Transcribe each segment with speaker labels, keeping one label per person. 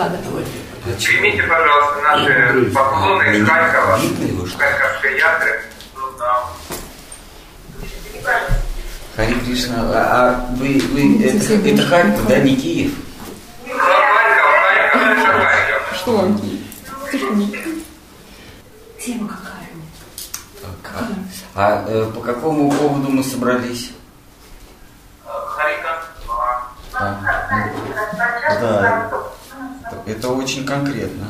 Speaker 1: кадр.
Speaker 2: Примите, пожалуйста, наши поклоны из Харькова, Харьковской ятры.
Speaker 3: Хари Кришна, а, а вы, вы это, это Харьков, да, не Киев?
Speaker 2: Харьков, Харьков.
Speaker 1: Что вам Киев?
Speaker 4: Тема какая?
Speaker 3: А, а э, по какому поводу мы собрались? Это очень конкретно.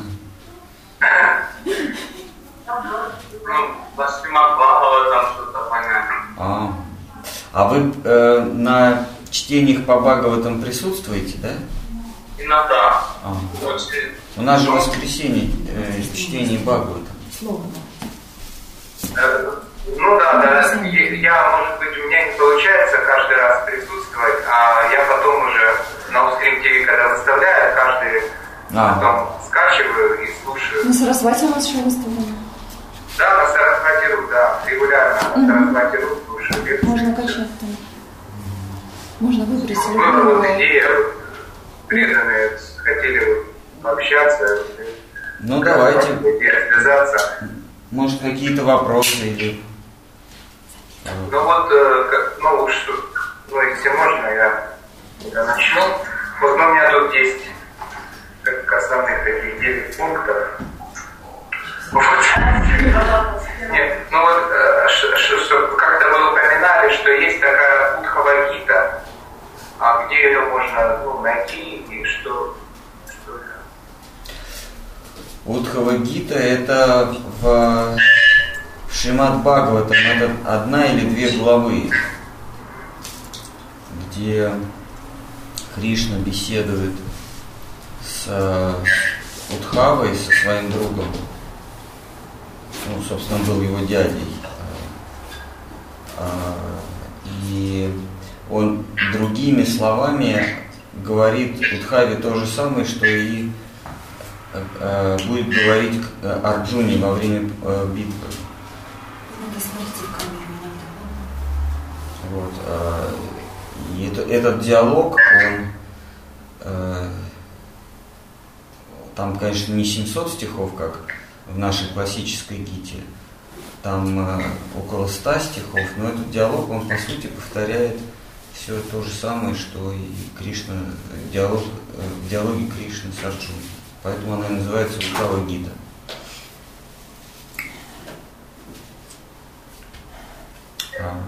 Speaker 2: Ну, Басима Бахова там что-то понятно.
Speaker 3: А, а вы э, на чтениях по Бхагаватам присутствуете, да?
Speaker 2: Иногда.
Speaker 3: А.
Speaker 2: Очень.
Speaker 3: У нас же воскресенье э, чтение Бхагавата.
Speaker 4: Словно.
Speaker 2: Э, Ну да, да. Я, может быть, у меня не получается каждый раз присутствовать, а я потом уже на Ускрим ТВ, когда выставляю, каждый
Speaker 3: А.
Speaker 2: потом скачиваю и слушаю.
Speaker 1: На Сарасвати у нас еще выставлено.
Speaker 2: Да, на Сарасвати.ру, да, регулярно на Сарасвати.ру слушаю. лекции.
Speaker 1: Можно качать там. Можно выбрать
Speaker 2: Была вот
Speaker 1: любую.
Speaker 2: идея, вот, преданные хотели вот общаться.
Speaker 3: Ну давайте,
Speaker 2: Идея связаться.
Speaker 3: может какие-то вопросы или...
Speaker 2: Ну вот, э, как- ну уж, ну если можно, я, я начну. Вот ну, у меня тут есть как основных таких 9 пунктов. Вот. Нет, ну вот, э, ш- что как-то вы упоминали, что есть такая Удхава Гита. А где ее можно ну, найти и что, что это?
Speaker 3: Гита это в Шримад Бхагаватам, это одна или две главы, где Кришна беседует с э, Удхавой, со своим другом. Ну, собственно, был его дядей. А, И он другими словами говорит Удхаве то же самое, что и э, будет говорить э, Арджуне во время битвы.
Speaker 4: Иногда.
Speaker 3: Вот, и это- этот диалог, он там, конечно, не 700 стихов, как в нашей классической гите, там э, около 100 стихов, но этот диалог, он по сути повторяет все то же самое, что и Кришна, э, диалог, э, диалоге Кришны с Арджуной. Поэтому она и называется Устава Гита. А,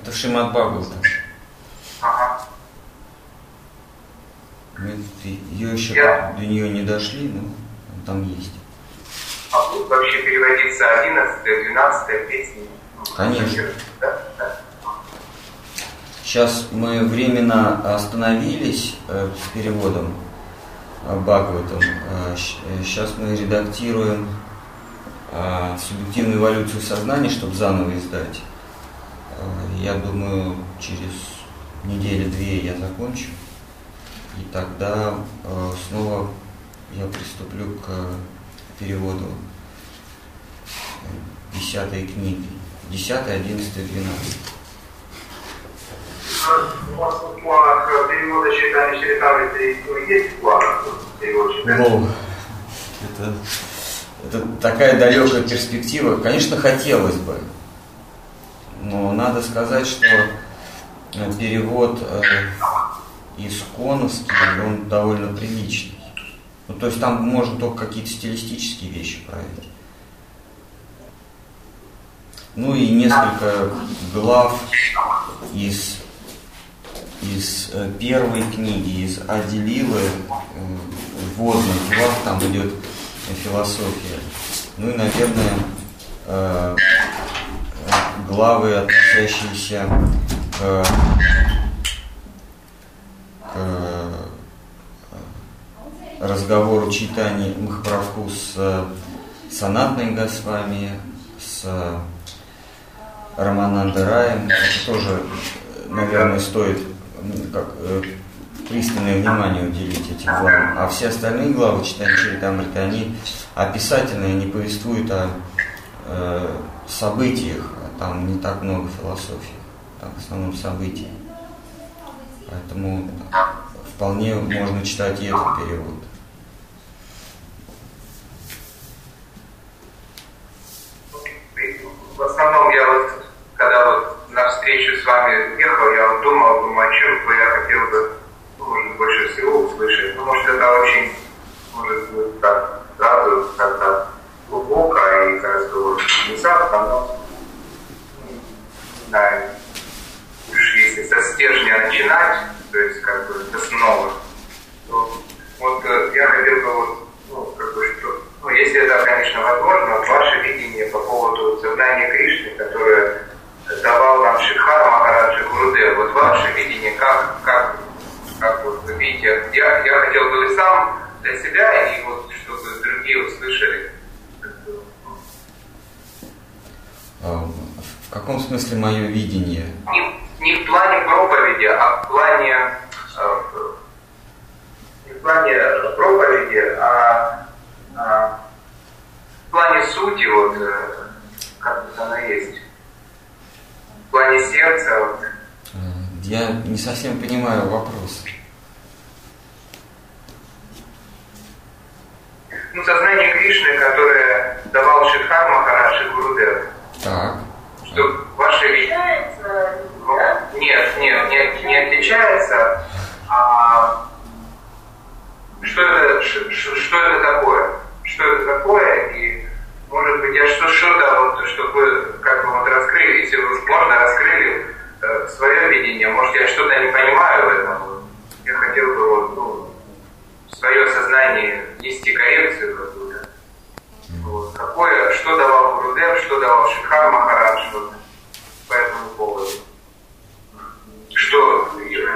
Speaker 3: Это Шимат Бхагавата.
Speaker 2: Ага.
Speaker 3: Мы ее еще
Speaker 2: Я-
Speaker 3: до нее не дошли, но там есть.
Speaker 2: А будут вообще переводиться 11 12 песни?
Speaker 3: Конечно.
Speaker 2: Да? Да.
Speaker 3: Сейчас мы временно остановились э, с переводом э, Бхагаватам. Сейчас мы редактируем э, субъективную эволюцию сознания, чтобы заново издать. Э, Я думаю, через недели-две я закончу. И тогда э, снова я приступлю к переводу э, десятой книги. Десятой, одиннадцатой, двенадцатой.
Speaker 2: У вас в э, перевода читания Чаритамриты ну, есть в планах перевод читания?
Speaker 3: Ну, это, это такая далекая перспектива. Конечно, хотелось бы. Но надо сказать, что э, перевод э, из коновский, он довольно приличный. Ну, то есть там можно только какие-то стилистические вещи править. Ну и несколько глав из, из э, первой книги, из Аделилы, э, вводных глав, там идет философия. Ну и, наверное, э, главы, относящиеся к, разговору читания Махапрабху с э, Санатной Госвами, с Романанда Раем. Это тоже, э, наверное, стоит м, как, э, пристальное внимание уделить этим главам. А все остальные главы читания Чаритамриты, они описательные, они повествуют о э, событиях, там не так много философии, там в основном события. Поэтому вполне можно читать и этот перевод.
Speaker 2: В основном я вот, когда вот на встречу с вами ехал, я вот думал, думаю, о чем бы я хотел бы, ну, может, больше всего услышать, ну, потому что это очень, может быть, так, радует, как-то глубоко и как-то вот внезапно, но, ну, не знаю, если со стержня начинать, то есть, как бы, с основы, то вот э, я хотел бы вот, ну, как бы, что, ну, если это, конечно, возможно, ваше видение по поводу сознания Кришны, которое давал нам Шикхар Махараджи Гурудев, вот ваше видение, как, как, как вот вы видите, я, я хотел бы и сам для себя, и вот чтобы другие услышали.
Speaker 3: В каком смысле мое видение?
Speaker 2: Не, не в плане проповеди, а в плане э, не в плане проповеди, а, а в плане сути, вот э, как вот она есть. В плане сердца, вот,
Speaker 3: А, Я не совсем понимаю вопрос.
Speaker 2: ну, сознание Кришны, которое давал Шидхар Махарадж и Гурудев.
Speaker 3: Так.
Speaker 2: Видение... Ну, Нет, нет, не, не отличается. А что это, ш- ш- что это такое? Что это такое? И, может быть, я что- что-то, вот, чтобы вы как бы вот раскрыли, если вы можно, раскрыли э, свое видение. Может, я что-то не понимаю в этом. Я хотел бы вот, ну, в свое сознание нести коррекцию какую-то. Вот. Какое, что давал Гурудев, что давал Шикхар Махарадж вот, по этому поводу? Что,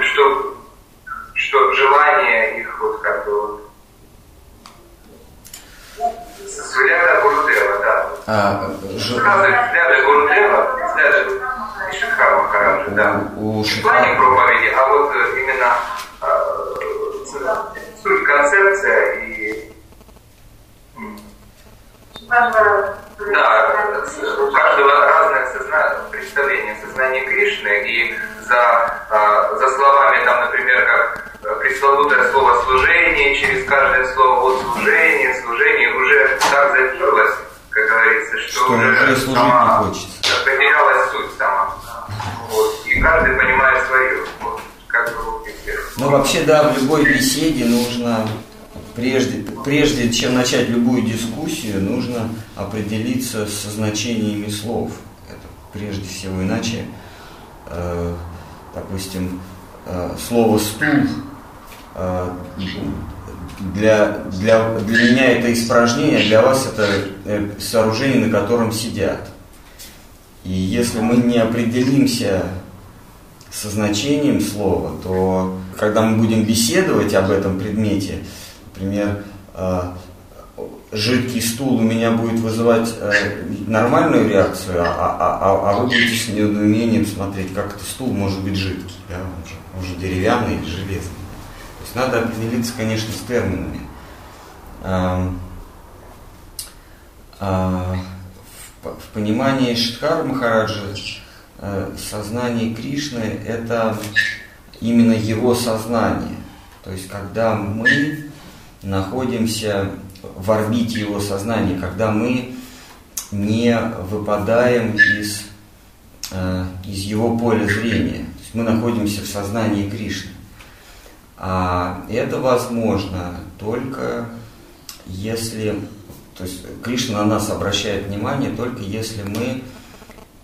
Speaker 2: что, что желание их вот как бы вот, с взгляда Гурудева, да.
Speaker 3: А, ж-
Speaker 2: взгляды Гурудева, взгляды Шикхар Махараджа, да.
Speaker 3: у, у
Speaker 2: в плане проповеди, а вот э, именно э, суть, концепция и да, у каждого разное созна- представление сознания Кришны, и за, а, за словами, там, например, как э, пресловутое слово служение, через каждое слово вот служение, служение уже так заперлось, как говорится, что,
Speaker 3: Что уже служить не
Speaker 2: сама
Speaker 3: хочется.
Speaker 2: потерялась суть сама. Вот. И каждый понимает свое. Вот. Как бы вот.
Speaker 3: Ну, вообще, да, в любой беседе нужно, прежде, прежде чем начать любую дискуссию, нужно определиться со значениями слов. Это прежде всего, иначе, э, допустим, э, слово «стул» э, для, для, для меня это испражнение, для вас это э, сооружение, на котором сидят. И если мы не определимся со значением слова, то когда мы будем беседовать об этом предмете, например, э, жидкий стул у меня будет вызывать э, нормальную реакцию, а, а- а- а вы будете с недоумением смотреть, как это стул может быть жидкий, да, он же, он же деревянный или железный. То есть надо определиться, конечно, с терминами. Ам, а, в, по- в понимании Шидхара Махараджа э, сознание Кришны – это именно его сознание. То есть, когда мы находимся в орбите его сознания, когда мы не выпадаем из, э, из его поля зрения. То есть мы находимся в сознании Кришны. А это возможно только если, то есть Кришна на нас обращает внимание только если мы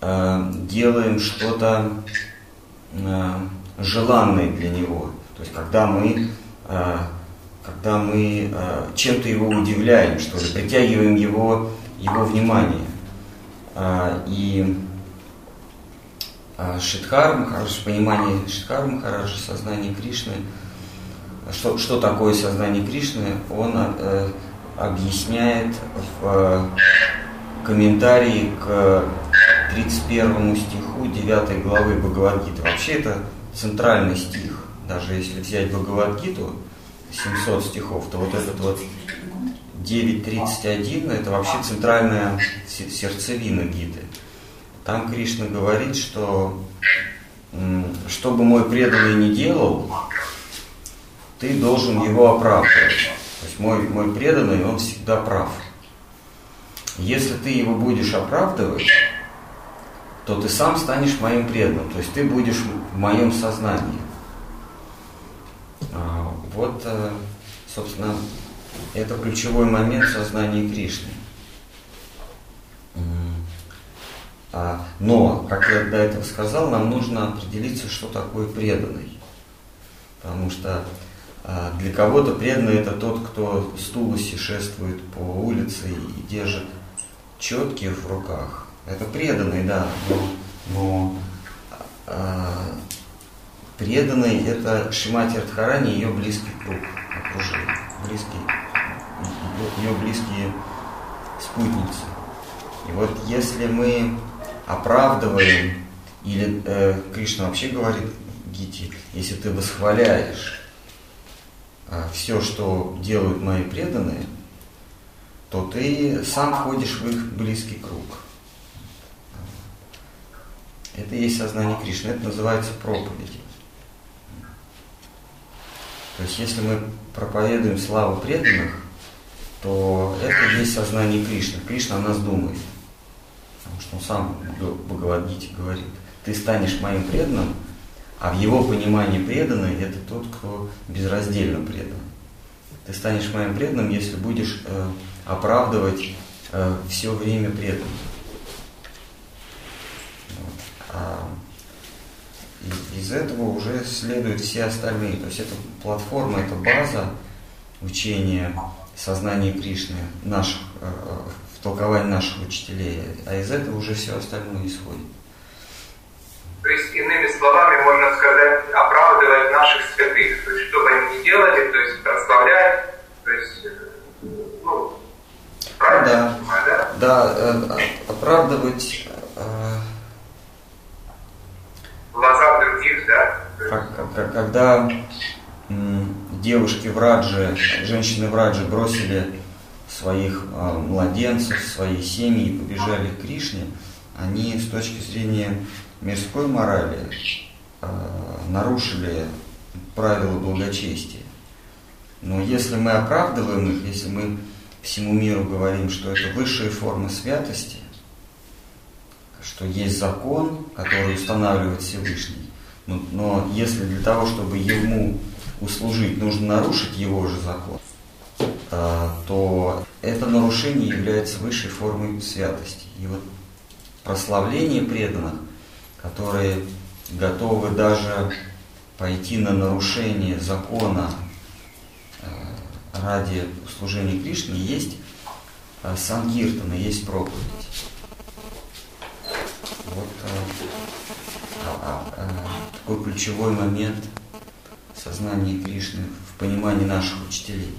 Speaker 3: э, делаем что-то э, желанное для него. То есть когда мы, когда мы э, чем-то его удивляем, что ли, притягиваем его, его внимание. А, и а, Шидхар Махарадж, понимание Шидхар Махараджа, сознание Кришны, что, что такое сознание Кришны, он э, объясняет в э, комментарии к 31 стиху 9 главы Бхагавадгиты. Вообще это центральный стих. Даже если взять Бхагавадгиту, 700 стихов, то вот этот вот 9.31 это вообще центральная се- сердцевина гиды. Там Кришна говорит, что что бы мой преданный не делал, ты должен его оправдывать. То есть мой, мой преданный, он всегда прав. Если ты его будешь оправдывать, то ты сам станешь моим преданным, то есть ты будешь в моем сознании. Вот, э, собственно, это ключевой момент сознания Кришны. А, но, как я до этого сказал, нам нужно определиться, что такое преданный. Потому что а, для кого-то преданный это тот, кто с тулуси шествует по улице и держит четкие в руках. Это преданный, да, но, но а, преданный это Шимати Радхарани и ее близкий круг окружения, близкий, ее близкие спутницы. И вот если мы оправдываем, или э, Кришна вообще говорит Гити, если ты восхваляешь э, все, что делают мои преданные, то ты сам входишь в их близкий круг. Это и есть сознание Кришны, это называется проповеди. То есть если мы проповедуем славу преданных, то это есть сознание Кришны. Кришна о нас думает. Потому что он сам в Бхагавадгите говорит, ты станешь моим преданным, а в его понимании преданный это тот, кто безраздельно предан. Ты станешь моим преданным, если будешь э, оправдывать э, все время преданным. Вот. А из, этого уже следуют все остальные. То есть это платформа, это база учения сознания Кришны, наших, э, толкование наших учителей, а из этого уже все остальное исходит.
Speaker 2: То есть, иными словами, можно сказать, оправдывать наших святых. То есть, что бы они ни делали, то есть, прославлять, то есть, ну, правильно
Speaker 3: да, понимаю, да? Да, э, оправдывать э,
Speaker 2: в
Speaker 3: Как, когда девушки в Радже, женщины в Радже бросили своих э, младенцев, свои семьи и побежали к Кришне, они с точки зрения мирской морали э, нарушили правила благочестия. Но если мы оправдываем их, если мы всему миру говорим, что это высшая форма святости, что есть закон, который устанавливает Всевышний, но, но если для того, чтобы ему услужить, нужно нарушить его же закон, а, то это нарушение является высшей формой святости. И вот прославление преданных, которые готовы даже пойти на нарушение закона а, ради служения Кришне, есть а, Сангиртана, есть проповедь. Вот такой ключевой момент сознания Кришны в понимании наших учителей.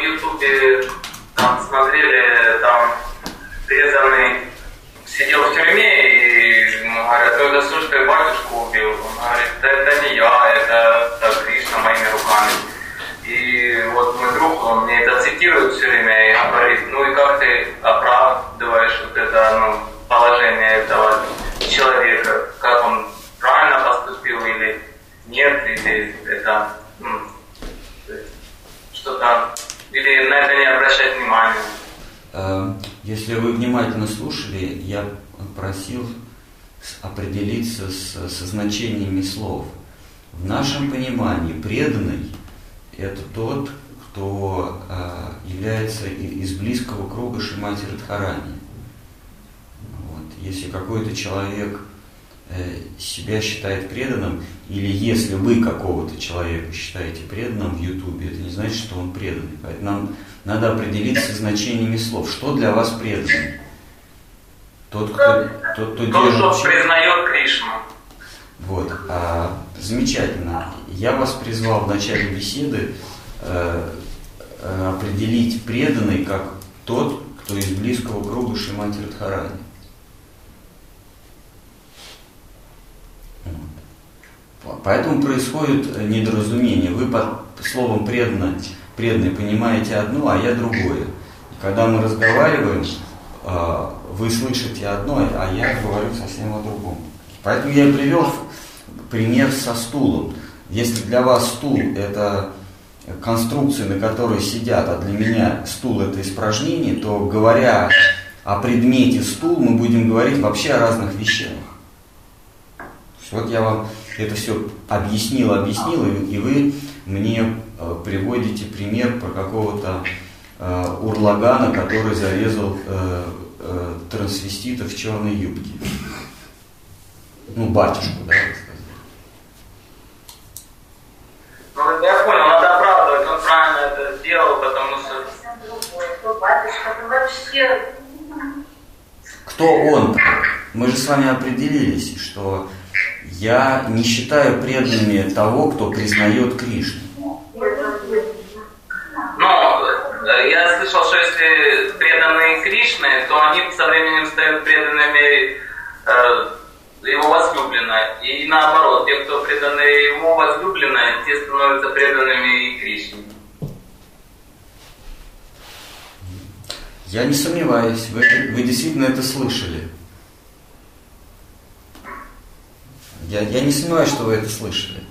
Speaker 2: Ютубе там смотрели, там резанный сидел в тюрьме и ему говорят, ну это слушай, батюшку убил. Он говорит, да это не я, это, это Кришна моими руками. И вот мой друг, он мне это цитирует все время и говорит, ну и как ты оправдываешь вот это ну, положение этого человека, как он правильно поступил или нет, или это ну, что-то или на это не обращать внимания?
Speaker 3: Э, если вы внимательно слушали, я просил определиться с, со значениями слов. В нашем понимании преданный – это тот, кто э, является из близкого круга Шимати Радхарани. Вот. Если какой-то человек Э, себя считает преданным, или если вы какого-то человека считаете преданным в Ютубе, это не значит, что он преданный. Поэтому нам надо определиться значениями слов. Что для вас преданный? Тот, кто, тот, кто
Speaker 2: Тот, держит... кто признает Кришну.
Speaker 3: Вот. А, замечательно. Я вас призвал в начале беседы э, э, определить преданный как тот, кто из близкого круга Шимати Радхарани. Поэтому происходит недоразумение. Вы под словом преданный понимаете одно, а я другое. И когда мы разговариваем, а, вы слышите одно, а я говорю совсем о другом. Поэтому я привел пример со стулом. Если для вас стул это конструкции, на которой сидят, а для меня стул это испражнение, то говоря о предмете стул, мы будем говорить вообще о разных вещах. Вот я вам это все объяснил, объяснил, и вы мне э, приводите пример про какого-то э, урлагана, который зарезал э, трансвестита в черной юбке. Ну, батюшку, да,
Speaker 5: вообще...
Speaker 3: Кто он? Мы же с вами определились, что я не считаю преданными того, кто признает Кришну.
Speaker 2: Ну, я слышал, что если преданные Кришны, то они со временем стают преданными э, его возлюбленной. И наоборот, те, кто преданы ему возлюбленной, те становятся преданными и Кришне.
Speaker 3: Я не сомневаюсь, вы, вы действительно это слышали. Я, я не сомневаюсь, что вы это слышали.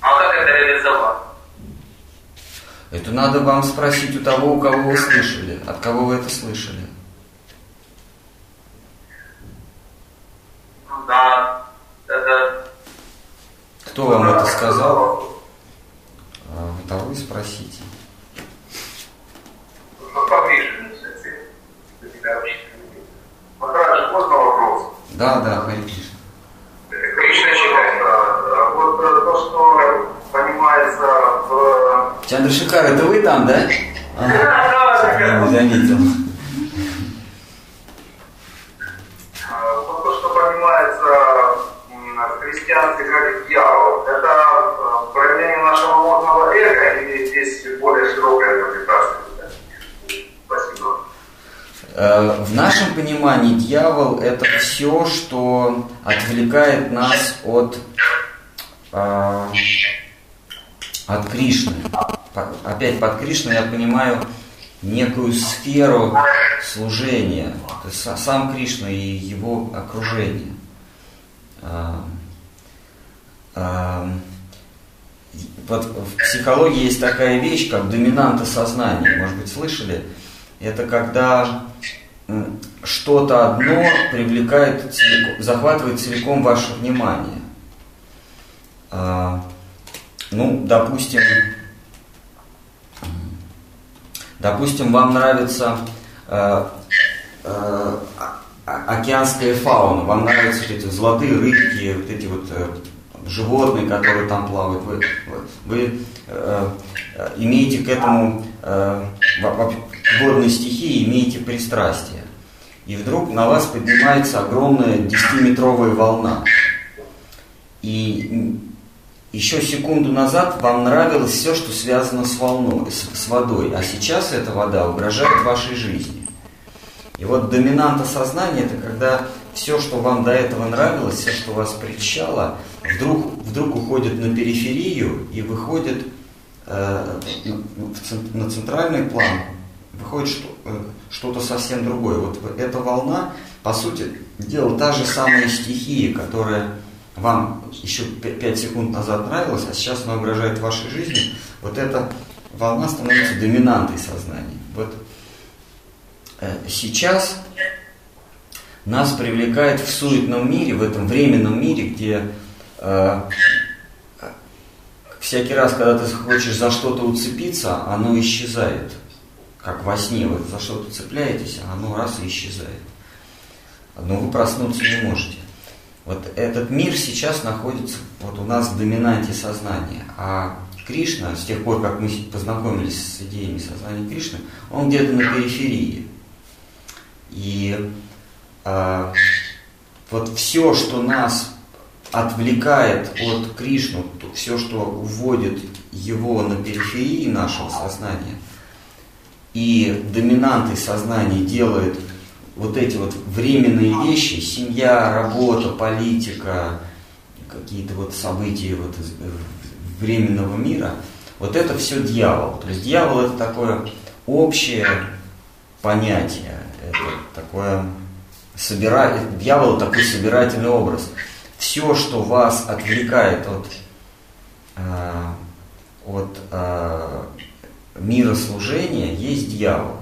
Speaker 2: А как это реализовать?
Speaker 3: Это надо вам спросить у того, у кого вы слышали, от кого вы это слышали.
Speaker 2: Ну да, это...
Speaker 3: Кто вам это сказал? Того и спросите.
Speaker 2: Ну, вопрос?
Speaker 3: Да, да, Хари Кришна.
Speaker 2: Кришна читает. Вот э, то, что понимается в...
Speaker 3: Чандрашикар, это вы там, да?
Speaker 2: Да,
Speaker 3: Я не заметил. Все, что отвлекает нас от, э, от Кришны. Опять под Кришной я понимаю некую сферу служения. То есть са- сам Кришна и его окружение. А, а, Вот в психологии есть такая вещь, как доминанта сознания. Может быть, слышали? Это когда что-то одно привлекает, целиком- захватывает целиком ваше внимание. А, Ну, допустим, допустим, вам нравится э, а- океанская фауна, вам нравятся вот эти золотые рыбки, вот эти вот э, животные, которые там плавают, вы, вы- э, имеете к этому э, во- к водной стихии имеете пристрастие. И вдруг на вас поднимается огромная 10-метровая волна. И еще секунду назад вам нравилось все, что связано с волной, с, водой, а сейчас эта вода угрожает вашей жизни. И вот доминанта сознания это когда все, что вам до этого нравилось, все, что вас прельщало, вдруг, вдруг уходит на периферию и выходит э, на центральный план, выходит что, э, что-то совсем другое. Вот эта волна, по сути дела, та же самая стихия, которая вам еще 5 секунд назад нравилась, а сейчас она угрожает вашей жизни, вот эта волна становится доминантой сознания. Вот э, сейчас нас привлекает в суетном мире, в этом временном мире, где э, всякий раз, когда ты хочешь за что-то уцепиться, оно исчезает. Как во сне, вы за что-то цепляетесь, а оно раз и исчезает. Но вы проснуться не можете. Вот этот мир сейчас находится вот у нас в доминанте сознания. А Кришна, с тех пор, как мы познакомились с идеями сознания Кришны, он где-то на периферии. И а, вот все, что нас отвлекает от Кришну, все, что уводит его на периферии нашего сознания, и доминантой сознания делает вот эти вот временные вещи, семья, работа, политика, какие-то вот события вот э, временного мира, вот это все дьявол. То есть дьявол это такое общее понятие, это такое собира... дьявол такой собирательный образ. все, что вас отвлекает от, э, от э, мира служения, есть дьявол.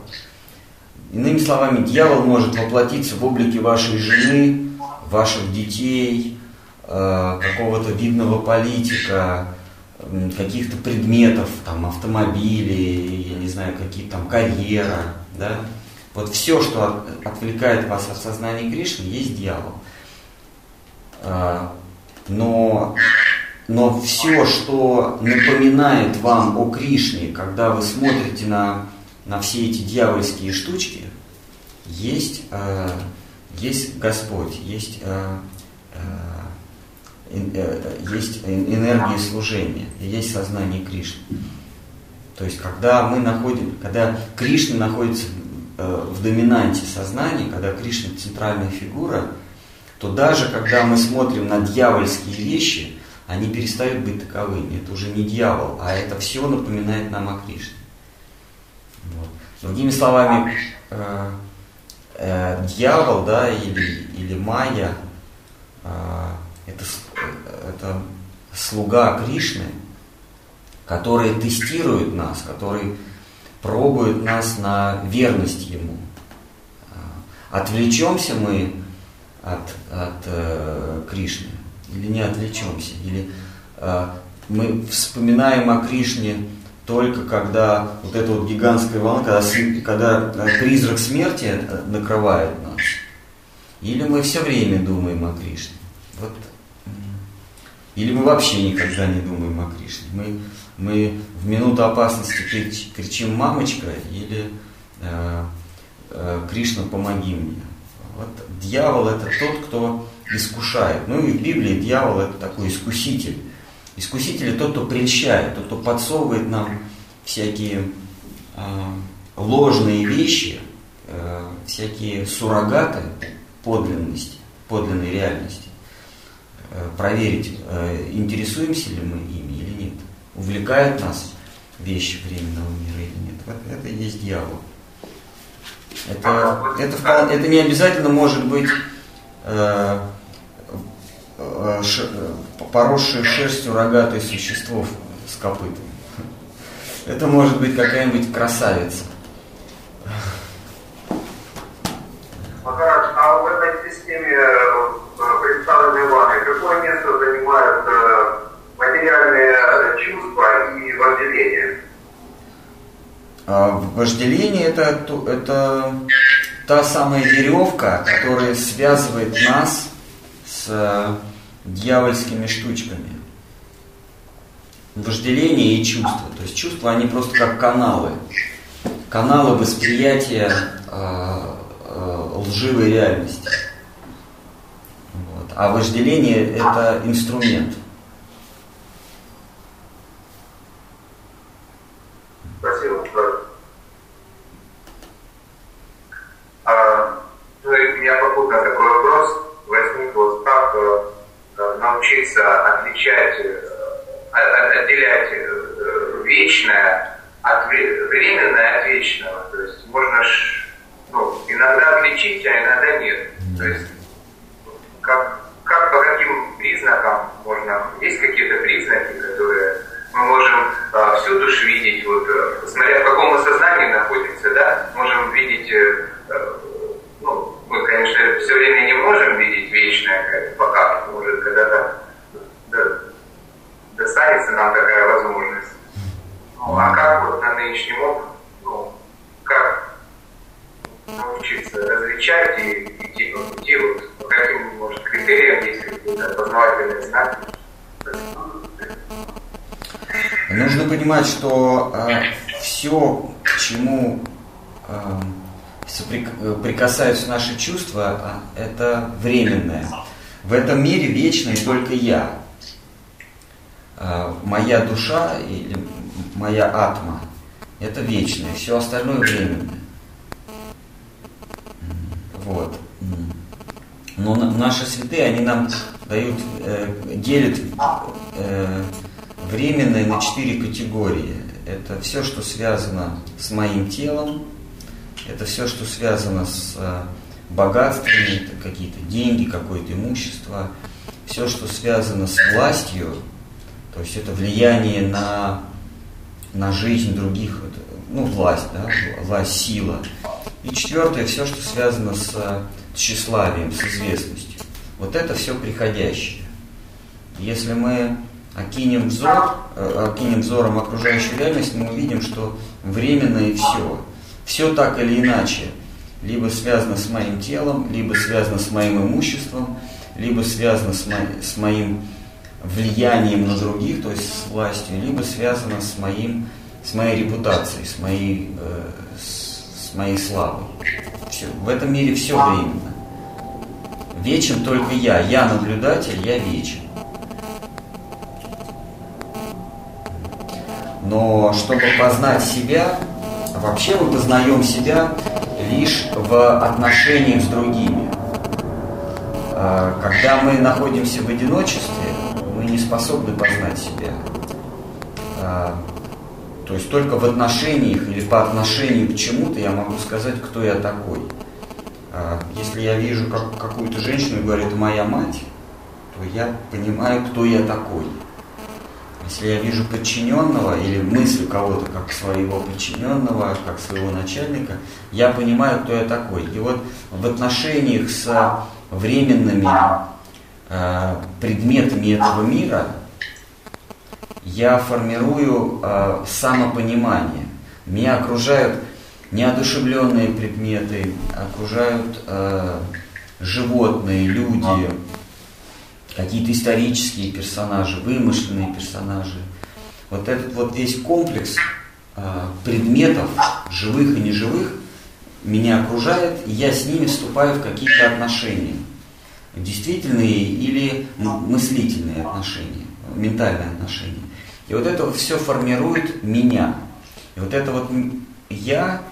Speaker 3: Иными словами, дьявол может воплотиться в облике вашей жены, ваших детей, э, какого-то видного политика, каких-то предметов, там, автомобили, я не знаю, какие там карьера, да. Вот все, что отвлекает вас от сознания Кришны, есть дьявол. А, но, но все, что напоминает вам о Кришне, когда вы смотрите на, на все эти дьявольские штучки, есть, э, есть Господь, есть, э, э, есть энергия служения, есть сознание Кришны. То есть, когда мы находим, когда Кришна находится в доминанте сознания, когда Кришна центральная фигура – то даже когда мы смотрим на дьявольские вещи, они перестают быть таковыми. Это уже не дьявол, а это все напоминает нам о Кришне. Вот. Другими словами, э, э, дьявол, да, или, или майя, э, это, это слуга Кришны, который тестирует нас, который пробует нас на верность ему. Э, отвлечемся мы от, от э, Кришны, или не отвлечемся, или э, мы вспоминаем о Кришне только когда вот эта вот гигантская волна, когда, когда призрак смерти э, накрывает нас, или мы все время думаем о Кришне. Вот. Или мы вообще никогда не думаем о Кришне. Мы, мы в минуту опасности кричим «мамочка» или э, э, «Кришна, помоги мне». Вот дьявол это тот, кто искушает. Ну и в Библии дьявол это такой искуситель. Искуситель это тот, кто прельщает, тот, кто подсовывает нам всякие э, ложные вещи, э, всякие суррогаты подлинности, подлинной реальности. Э, проверить, э, интересуемся ли мы ими или нет. Увлекают нас вещи временного мира или нет. Вот это и есть дьявол. Это, это, это не обязательно может быть э, поросшее шерстью рогатое существо с копытами. Это может быть какая-нибудь красавица.
Speaker 2: Махарадж, а в этой системе э, представленной вами какое место занимают э, материальные чувства и вожделение?
Speaker 3: А, вожделение это, это та самая веревка, которая связывает нас э, дьявольскими штучками. Вожделение и чувства. То есть чувства, они просто как каналы. Каналы восприятия э, э, лживой реальности. Вот. А вожделение это инструмент.
Speaker 2: Спасибо. А, ну у меня попутно такой вопрос как э, научиться отличать, э, отделять э, вечное от временное от вечного. То есть можно ж, ну, иногда отличить, а иногда нет. То есть как, как по каким признакам можно, есть какие-то признаки, которые мы можем а, всю душу видеть, вот, смотря в каком мы сознании находимся, да, можем видеть, а, ну, мы, конечно, все время не можем видеть вечное, пока, может, когда-то да, достанется нам такая возможность. Ну, а как вот на нынешнем опыте, ну, как научиться различать и идти по пути, вот, по каким, может, критериям есть какие-то познавательные знаки?
Speaker 3: Нужно понимать, что э, все, к чему э, соприк, прикасаются наши чувства, э, это временное. В этом мире вечное только я. Э, моя душа или моя атма – это вечное, все остальное временное. Вот. Но наши святые, они нам дают, э, делят э, временное на четыре категории. Это все, что связано с моим телом, это все, что связано с э, богатствами, это какие-то деньги, какое-то имущество, все, что связано с властью, то есть это влияние на, на жизнь других, ну, власть, да, власть, сила. И четвертое, все, что связано с тщеславием, с известностью. Вот это все приходящее. Если мы окинем взор, э, окинем взором окружающую реальность, мы увидим, что временное все. Все так или иначе либо связано с моим телом, либо связано с моим имуществом, либо связано с, мо с моим влиянием на других, то есть с властью, либо связано с, моим, с моей репутацией, с моей, э, с, с моей славой. Все. В этом мире все временно. Вечен только я. Я наблюдатель, я вечен. Но чтобы познать себя, вообще мы познаем себя лишь в отношениях с другими. А, когда мы находимся в одиночестве, мы не способны познать себя. А, то есть только в отношениях или по отношению к чему-то я могу сказать, кто я такой. А, если я вижу как, какую-то женщину и говорю, это моя мать, то я понимаю, кто я такой. Если я вижу подчиненного или мысль кого-то как своего подчиненного, как своего начальника, я понимаю, кто я такой. И вот в отношениях с временными э, предметами этого мира я формирую э, самопонимание. Меня окружают неодушевленные предметы, окружают э, животные, люди, какие-то исторические персонажи, вымышленные персонажи. Вот этот вот весь комплекс э, предметов, живых и неживых, меня окружает, и я с ними вступаю в какие-то отношения. Действительные или мыслительные отношения, ментальные отношения. И вот это все формирует меня. И вот это вот я,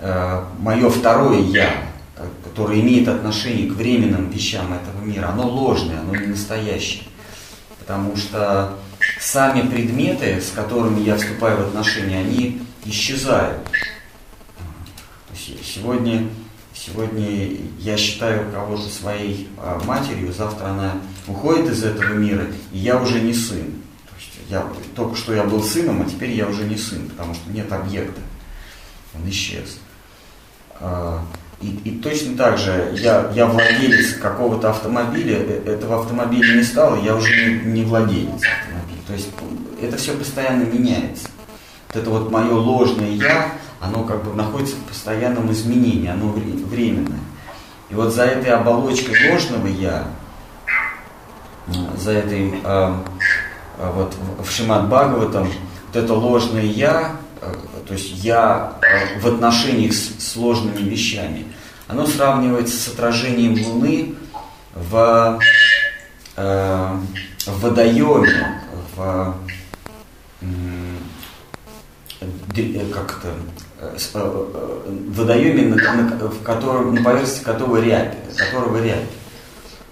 Speaker 3: э, мое второе я, которое имеет отношение к временным вещам этого мира, оно ложное, оно не настоящее. Потому что сами предметы, с которыми я вступаю в отношения, они исчезают. Сегодня, сегодня я считаю кого-то своей а, матерью, завтра она уходит из этого мира, и я уже не сын. То есть я, только что я был сыном, а теперь я уже не сын, потому что нет объекта. Он исчез. И, и точно так же я, я владелец какого-то автомобиля, э, этого автомобиля не стало, я уже не, не владелец автомобиля. То есть это все постоянно меняется. Вот это вот мое ложное я, оно как бы находится в постоянном изменении, оно временное. И вот за этой оболочкой ложного я, за этой, э, вот в Шимат Бхагаватам, вот это ложное я, э, то есть я э, в отношениях с сложными вещами, оно сравнивается с отражением Луны в, э, в водоеме, в э, как то э, э, водоеме, на, на, в котором, на поверхности которого рябь, которого рябь.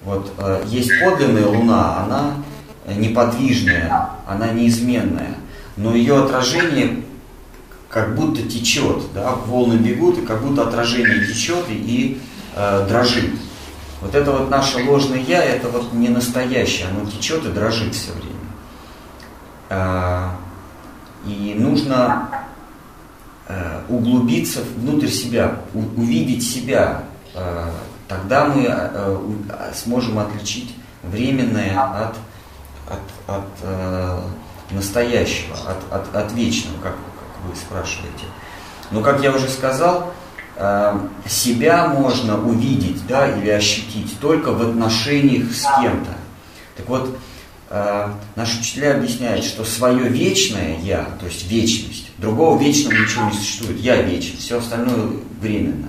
Speaker 3: Вот, есть подлинная Луна, она неподвижная, она неизменная, но ее отражение как будто течет, да, волны бегут, и как будто отражение течет и, и э, дрожит. Вот это вот наше ложное я, это вот не настоящее, оно течет и дрожит все время. Э, и нужно э, углубиться внутрь себя, у, увидеть себя. Э, тогда мы э, сможем отличить временное от, от, от э, настоящего, от, от, от вечного, как вы спрашиваете. Но, как я уже сказал, э, себя можно увидеть да, или ощутить только в отношениях с кем-то. Так вот, э, наши учителя объясняют, что свое вечное я, то есть вечность, другого вечного ничего не существует, я вечен, все остальное временно.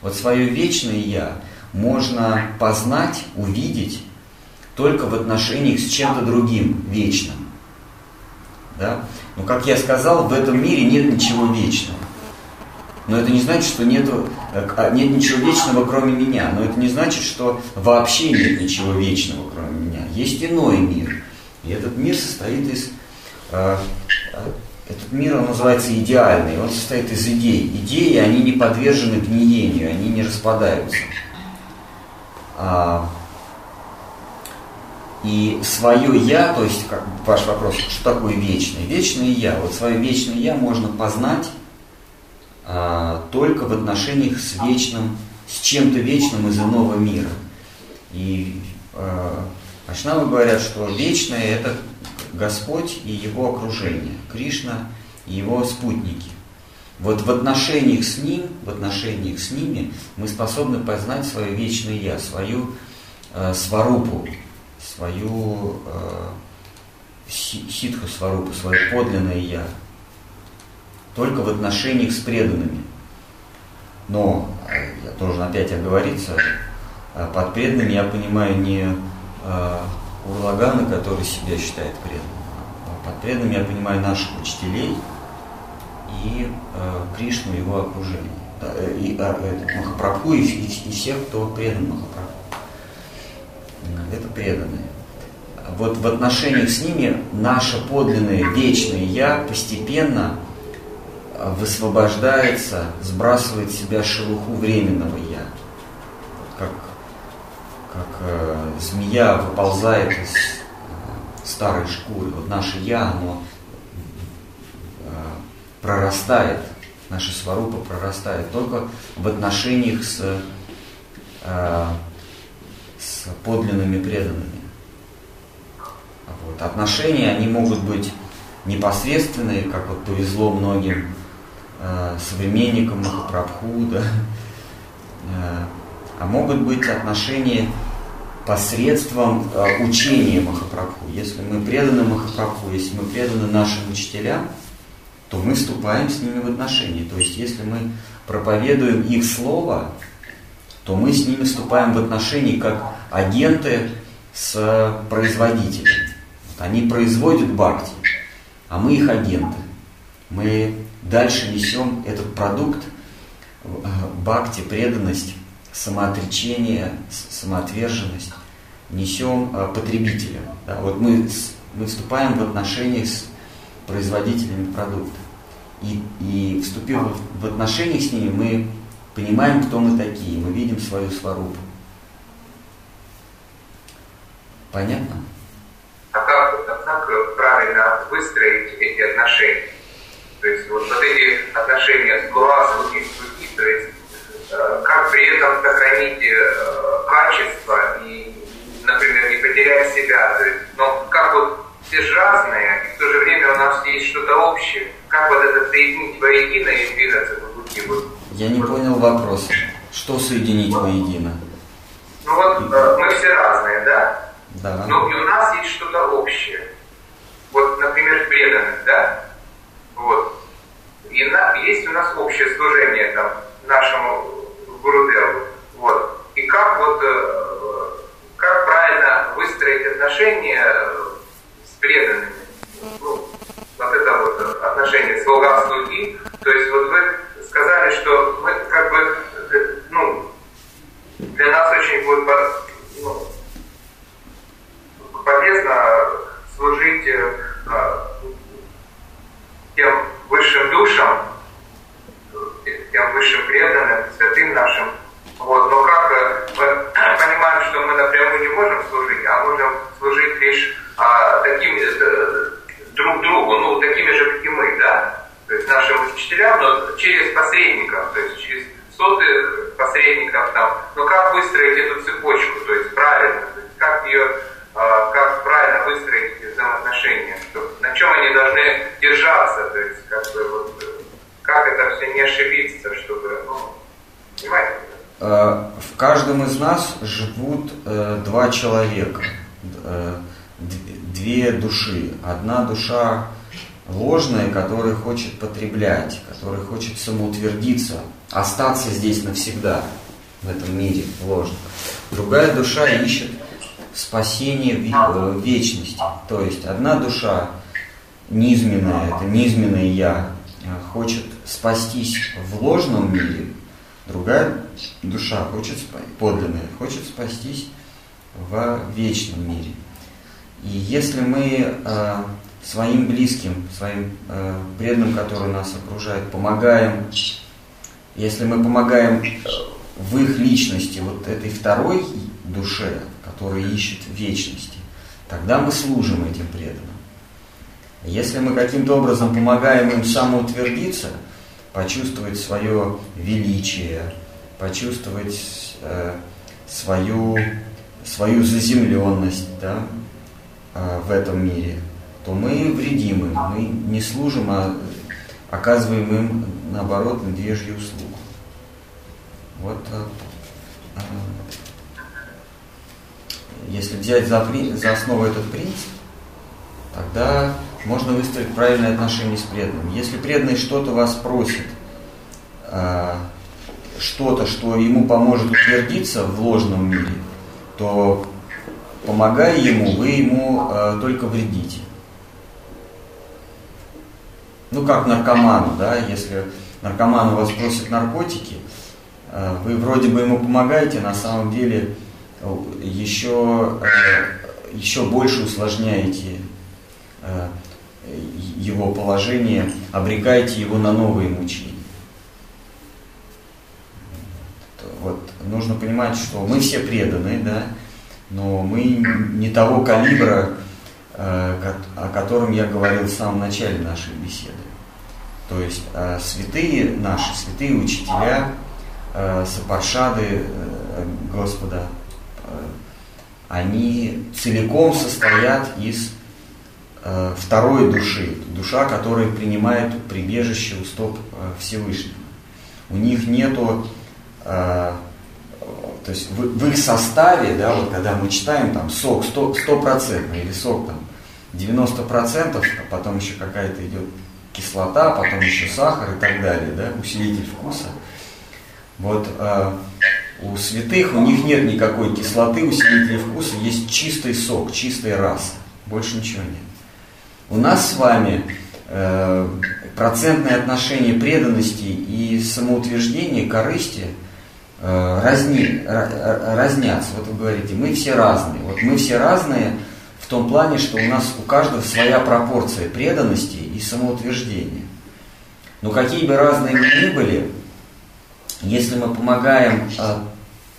Speaker 3: Вот свое вечное я можно познать, увидеть только в отношениях с чем-то другим, вечным. Да? Но, как я сказал, в этом мире нет ничего вечного. Но это не значит, что нету, э, а, нет ничего вечного, кроме меня. Но это не значит, что вообще нет ничего вечного, кроме меня. Есть иной мир. И этот мир состоит из... Э, э, этот мир, он называется идеальный. Он состоит из идей. Идеи, они не подвержены гниению, они не распадаются. А, И свое я, то есть как, ваш вопрос, что такое вечное? Вечное я. Вот свое вечное я можно познать а, только в отношениях с вечным, с чем-то вечным из иного мира. И а, Ашнавы говорят, что вечное это Господь и его окружение, Кришна и его спутники. Вот в отношениях с Ним, в отношениях с ними мы способны познать свое вечное Я, свою э, сварупу, свою э, ситху сварупу, свое подлинное Я. Только в отношениях с преданными. Но, э, я должен опять оговориться, э, под преданными я понимаю не э, Урлагана, который себя считает преданным, а под преданными я понимаю наших учителей – и э, Кришну его окружение. Э, и э, Махапрабху и, и, и всех, кто предан Махапрабху. Это преданные. Вот в отношениях с ними наше подлинное вечное Я постепенно э, высвобождается, сбрасывает с себя шелуху временного Я. Как, как э, змея выползает из э, старой шкуры. Вот наше Я, оно прорастает, наша сварупа прорастает только в отношениях с, э, с подлинными преданными. Вот. Отношения, они могут быть непосредственные, как вот повезло многим э, современникам Махапрабху, да? э, а могут быть отношения посредством э, учения Махапрабху. Если мы преданы Махапрабху, если мы преданы нашим учителям, то мы вступаем с ними в отношения. То есть, если мы проповедуем их слово, то мы с ними вступаем в отношения как агенты с производителем. Они производят бхакти, а мы их агенты. Мы дальше несем этот продукт э, бхакти, преданность, самоотречение, самоотверженность несем э, потребителям. Да? Вот мы, мы вступаем в отношения с производителями продукта. И, и вступив в, отношения с ними, мы понимаем, кто мы такие, мы видим свою сварупу. Понятно?
Speaker 2: Выстроить эти отношения? То есть вот, вот эти отношения с Гура, с другим то есть э, как при этом сохранить э, качество и, например, не потерять себя? То есть, но как вот все же разные, и в то же время у нас есть что-то общее. Как вот это соединить воедино и двигаться по пути? Вот,
Speaker 3: Я не понял вопрос. Что соединить воедино?
Speaker 2: Ну вот э, мы все разные, да?
Speaker 3: Да.
Speaker 2: Но и у нас есть что-то общее. Вот, например, преданность, да? Вот. И на, есть у нас общее служение там, нашему Гурудеву. Вот. И как вот, э, как правильно выстроить отношения преданными. Ну, вот это вот отношение слуга-слуги. То есть вот вы сказали, что мы как бы, ну, для нас очень будет ну, полезно служить э, тем высшим душам, тем высшим преданным, святым нашим. Вот. Но как э, мы понимаем, что мы напрямую не можем служить, а можем служить лишь а, такими э, друг другу, ну, такими же, как и мы, да, то есть нашим учителям, но через посредников, то есть через сотых посредников там, но как выстроить эту цепочку, то есть правильно, то есть как ее, а, как правильно выстроить эти взаимоотношения, что, на чем они должны держаться, то есть как бы вот, как это все не ошибиться, чтобы, ну, понимаете?
Speaker 3: Э, в каждом из нас живут э, два человека. Э, две души. Одна душа ложная, которая хочет потреблять, которая хочет самоутвердиться, остаться здесь навсегда, в этом мире ложно. Другая душа ищет спасение в вечности. То есть одна душа низменная, это низменное я, хочет спастись в ложном мире, другая душа хочет, подлинная, хочет спастись в вечном мире. И если мы э, своим близким, своим э, преданным, которые нас окружают, помогаем, если мы помогаем э, в их личности, вот этой второй душе, которая ищет вечности, тогда мы служим этим преданным. Если мы каким-то образом помогаем им самоутвердиться, почувствовать свое величие, почувствовать э, свою, свою заземленность да, э, в этом мире, то мы вредим им, мы не служим, а оказываем им, наоборот, медвежью услугу. Вот э, э, если взять за, за основу этот принцип, тогда можно выстроить правильное отношение с преданным. Если преданный что-то вас просит, э, что-то, что ему поможет утвердиться в ложном мире, то помогая ему, вы ему только вредите. Ну, как наркоману, да, если наркоман у вас просит наркотики, э, вы вроде бы ему помогаете, на самом деле еще, э, еще больше усложняете э, его положение, обрекаете его на новые мучения. Вот, нужно понимать, что мы все преданы, да, но мы не того калибра, э, о котором я говорил в самом начале нашей беседы. То есть святые наши, святые учителя, сапаршады Господа, они целиком состоят из э, второй души, душа, которая принимает прибежище у стоп э, Всевышнего. У них нету, э, то есть в, в их составе, да, вот когда мы читаем там сок 100%, процентный или сок там 90%, процентов, а потом еще какая-то идет кислота, потом еще сахар и так далее, да, усилитель вкуса. Вот э, у святых у них нет никакой кислоты, усилителя вкуса, есть чистый сок, чистая раса. Больше ничего нет. У нас с вами э, процентное отношение преданности и самоутверждения, корысти э, разни, разнятся. Вот вы говорите, мы все разные. Вот мы все разные в том плане, что у нас у каждого своя пропорция преданности и самоутверждения. Но какие бы разные мы ни были, если мы помогаем э,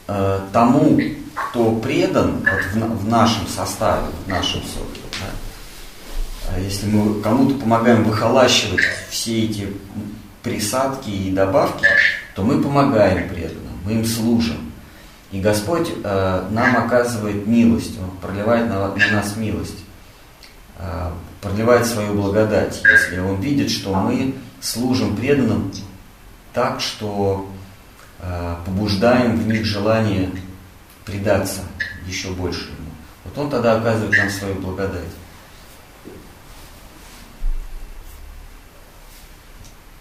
Speaker 3: э, тому, кто предан вот в, в нашем составе, в нашем соке, да, а если мы кому-то помогаем выхолащивать все эти присадки и добавки, то мы помогаем преданным, мы им служим. И Господь э, нам оказывает милость, Он проливает на, на нас милость, э, проливает свою благодать, если Он видит, что мы служим преданным так, что Э, побуждаем в них желание предаться еще больше ему. Вот он тогда оказывает нам свою благодать.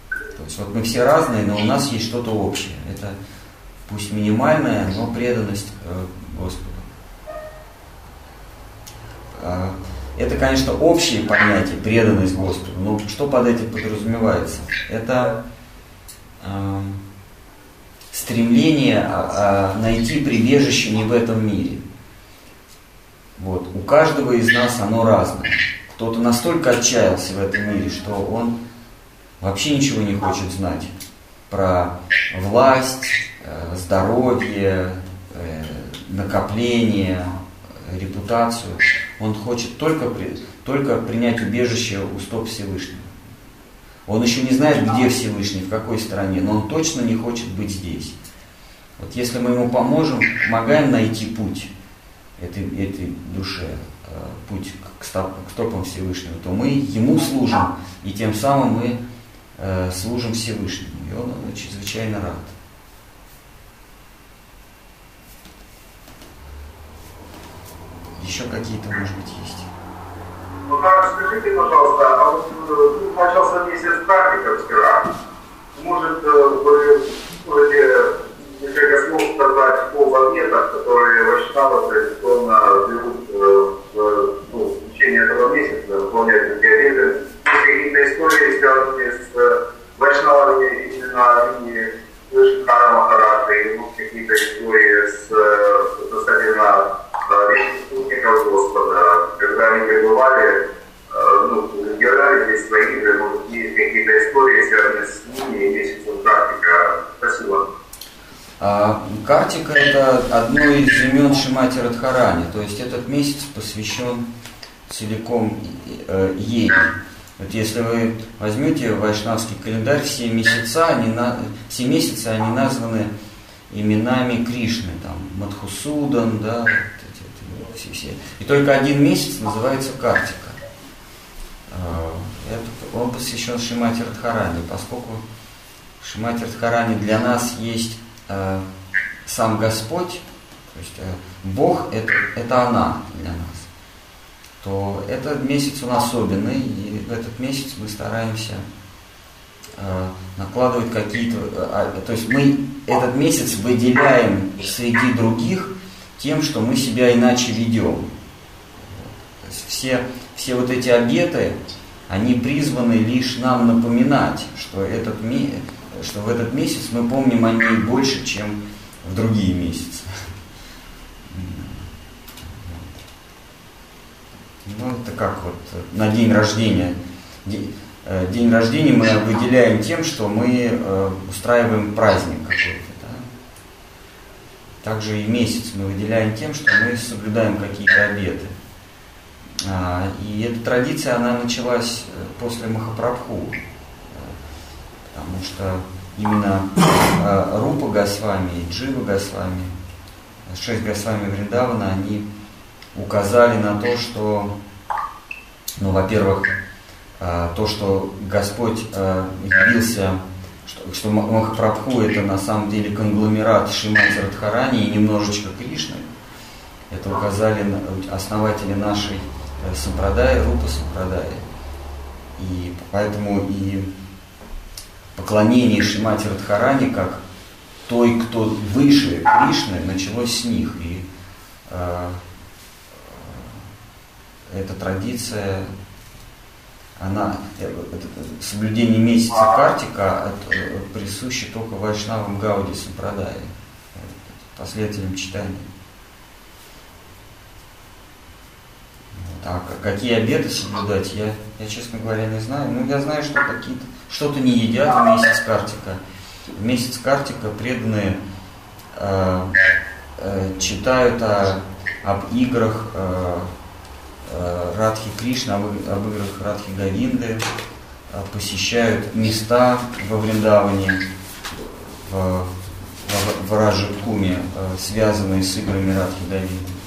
Speaker 3: То есть вот мы все разные, но у нас есть что-то общее. Это пусть минимальная, но преданность э, Господу. А, это, конечно, общее понятие, преданность Господу. Но что под этим подразумевается? Это э, стремление а, а, найти прибежище не в этом мире. Вот. У каждого из нас оно разное. Кто-то настолько отчаялся в этом мире, что он вообще ничего не хочет знать про власть, здоровье, э, накопление, репутацию. Он хочет только, только принять убежище у стоп Всевышнего. Он еще не знает, где Всевышний, в какой стране, но он точно не хочет быть здесь. Вот если мы ему поможем, помогаем найти путь этой, этой душе, э, путь к, стоп, к стопам Всевышнего, то мы ему служим, и тем самым мы э, служим Всевышнему. И он, он чрезвычайно рад. Еще какие-то, может быть, есть.
Speaker 2: Ну, скажите, пожалуйста, а вот ну, начался месяц практиков вчера. Может, э, вы можете несколько слов сказать о заветах, которые Вайшнава традиционно берут э, в, ну, в течение этого месяца, выполняют эти обеды? Какие-то истории, связанные с Вайшнавами именно линии Вишхара Махараджи, ну, какие-то истории с касательно спутников Господа, когда они пребывали, ну, держали здесь свои игры, может, есть какие-то истории, связанные с ними, и месяцем практика. Спасибо.
Speaker 3: А Картика – это одно из имен Шимати Радхарани, то есть этот месяц посвящен целиком э, ей. Вот если вы возьмете вайшнавский календарь, все месяца, они все месяцы они названы именами Кришны, там Мадхусудан, да, вот эти, вот, все, все. И только один месяц называется Картика. А, это, он посвящен Шимати Радхарани, поскольку Шимати Радхарани для нас есть э, сам Господь, то есть э, Бог это, это она для нас, то этот месяц он особенный, и в этот месяц мы стараемся э, накладывать какие-то, э, то есть мы этот месяц выделяем среди других тем, что мы себя иначе ведем. То есть все, все вот эти обеты, они призваны лишь нам напоминать, что этот что в этот месяц мы помним о ней больше, чем в другие месяцы. Ну, это как вот на день рождения. День, э, день рождения мы выделяем тем, что мы э, устраиваем праздник какой-то. Да? Также и месяц мы выделяем тем, что мы соблюдаем какие-то обеты. А, и эта традиция, она началась э, после Махапрабху потому что именно Рупа Госвами и Джива Госвами, шесть Госвами Вриндавана, они указали на то, что, ну, во-первых, э, то, что Господь э, явился, что, что Махапрабху это на самом деле конгломерат Шимати Радхарани и немножечко Кришны. Это указали основатели нашей э, Сампрадаи, Рупа Сампрадаи. И поэтому и поклонение Шимати Радхарани как той, кто выше Кришны, началось с них. И э эта традиция, она, э, соблюдение месяца Картика это, э, присуще только Вайшнавам Гауди Сампрадай, последователям читания. А какие обеты соблюдать, я, я, честно говоря, не знаю. Ну, я знаю, что какие-то что-то не едят в месяц картика. В месяц картика преданные э, э, читают о, об играх э, Радхи Кришны, об, играх Радхи Говинды, э, посещают места во Вриндаване, в, в, в Раджапкуме, э, связанные с играми Радхи Говинды.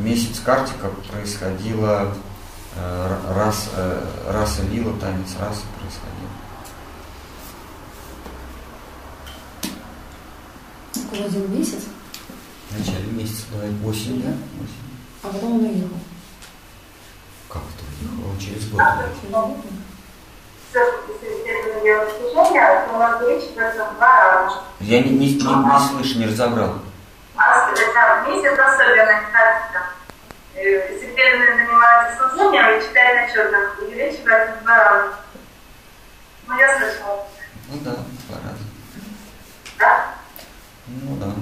Speaker 3: месяц картика происходило э, раз, э, раса лила, танец расы происходил.
Speaker 1: Около один месяц?
Speaker 3: В начале месяца, давай, осень, да? Осень.
Speaker 1: А потом он уехал.
Speaker 3: Как это уехал? Он через год уехал. Я не, не, не, не слышу, не разобрал.
Speaker 5: А месяц особенно, если первые занимаются служением и читают на увеличивается в два раза. Ну, я слышала.
Speaker 3: Ну да, два раза.
Speaker 5: Да?
Speaker 3: Ну да.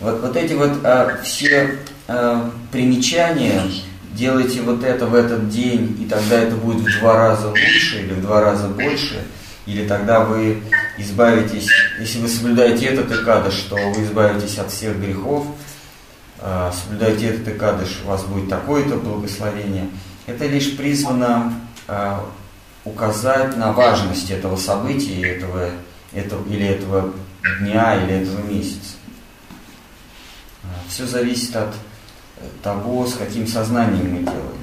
Speaker 3: Вот, вот эти вот а, все а, примечания, делайте вот это в этот день, и тогда это будет в два раза лучше или в два раза больше, или тогда вы избавитесь, если вы соблюдаете этот экадыш, что вы избавитесь от всех грехов, а, соблюдайте этот Икадыш, у вас будет такое-то благословение. Это лишь призвано а, указать на важность этого события, этого, этого, или этого дня, или этого месяца. А, Все зависит от того, с каким сознанием мы делаем.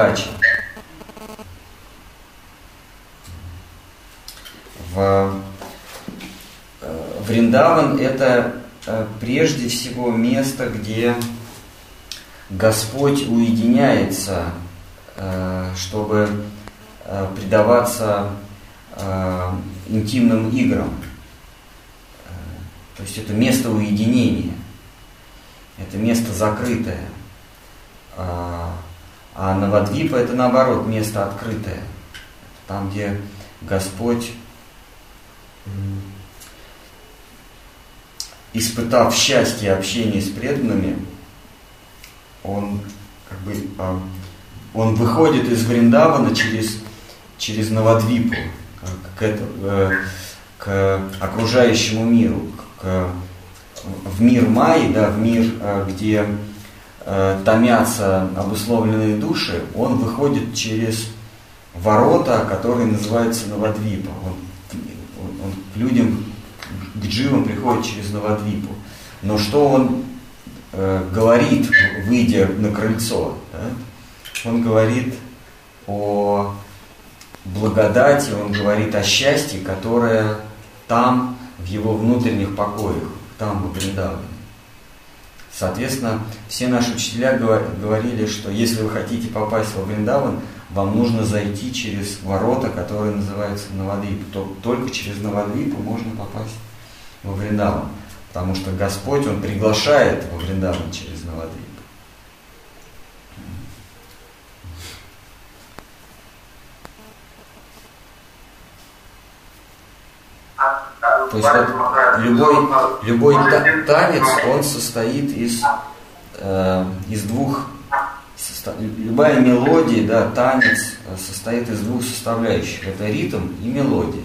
Speaker 3: Раздача. В э, Вриндаван это э, прежде всего место, где Господь уединяется, э, чтобы предаваться интимным играм. То есть это место уединения, это место закрытое. Навадвипа это наоборот место открытое. Там, где Господь испытав счастье общения с преданными, он как бы а, он выходит из Вриндавана через, через Навадвипу к, это, э, к окружающему миру, к, в мир Майи, да, в мир, э, где томятся обусловленные души, он выходит через ворота, которые называются Навадвипа. Он, он, он к людям к дживам приходит через Навадвипу. Но что он э, говорит, выйдя на крыльцо? Да? Он говорит о благодати, он говорит о счастье, которое там, в его внутренних покоях, там, в Вриндаване. Соответственно, все наши учителя говорили, что если вы хотите попасть во Вриндаван, вам нужно зайти через ворота, которые называются Навадвипу. Только через Навадвипу можно попасть во Вриндаван. Потому что Господь, Он приглашает во Вриндаван через Навадвип. То есть вот любой, любой танец, он состоит из, э, из двух, состо, любая мелодия, да, танец состоит из двух составляющих. Это ритм и мелодия.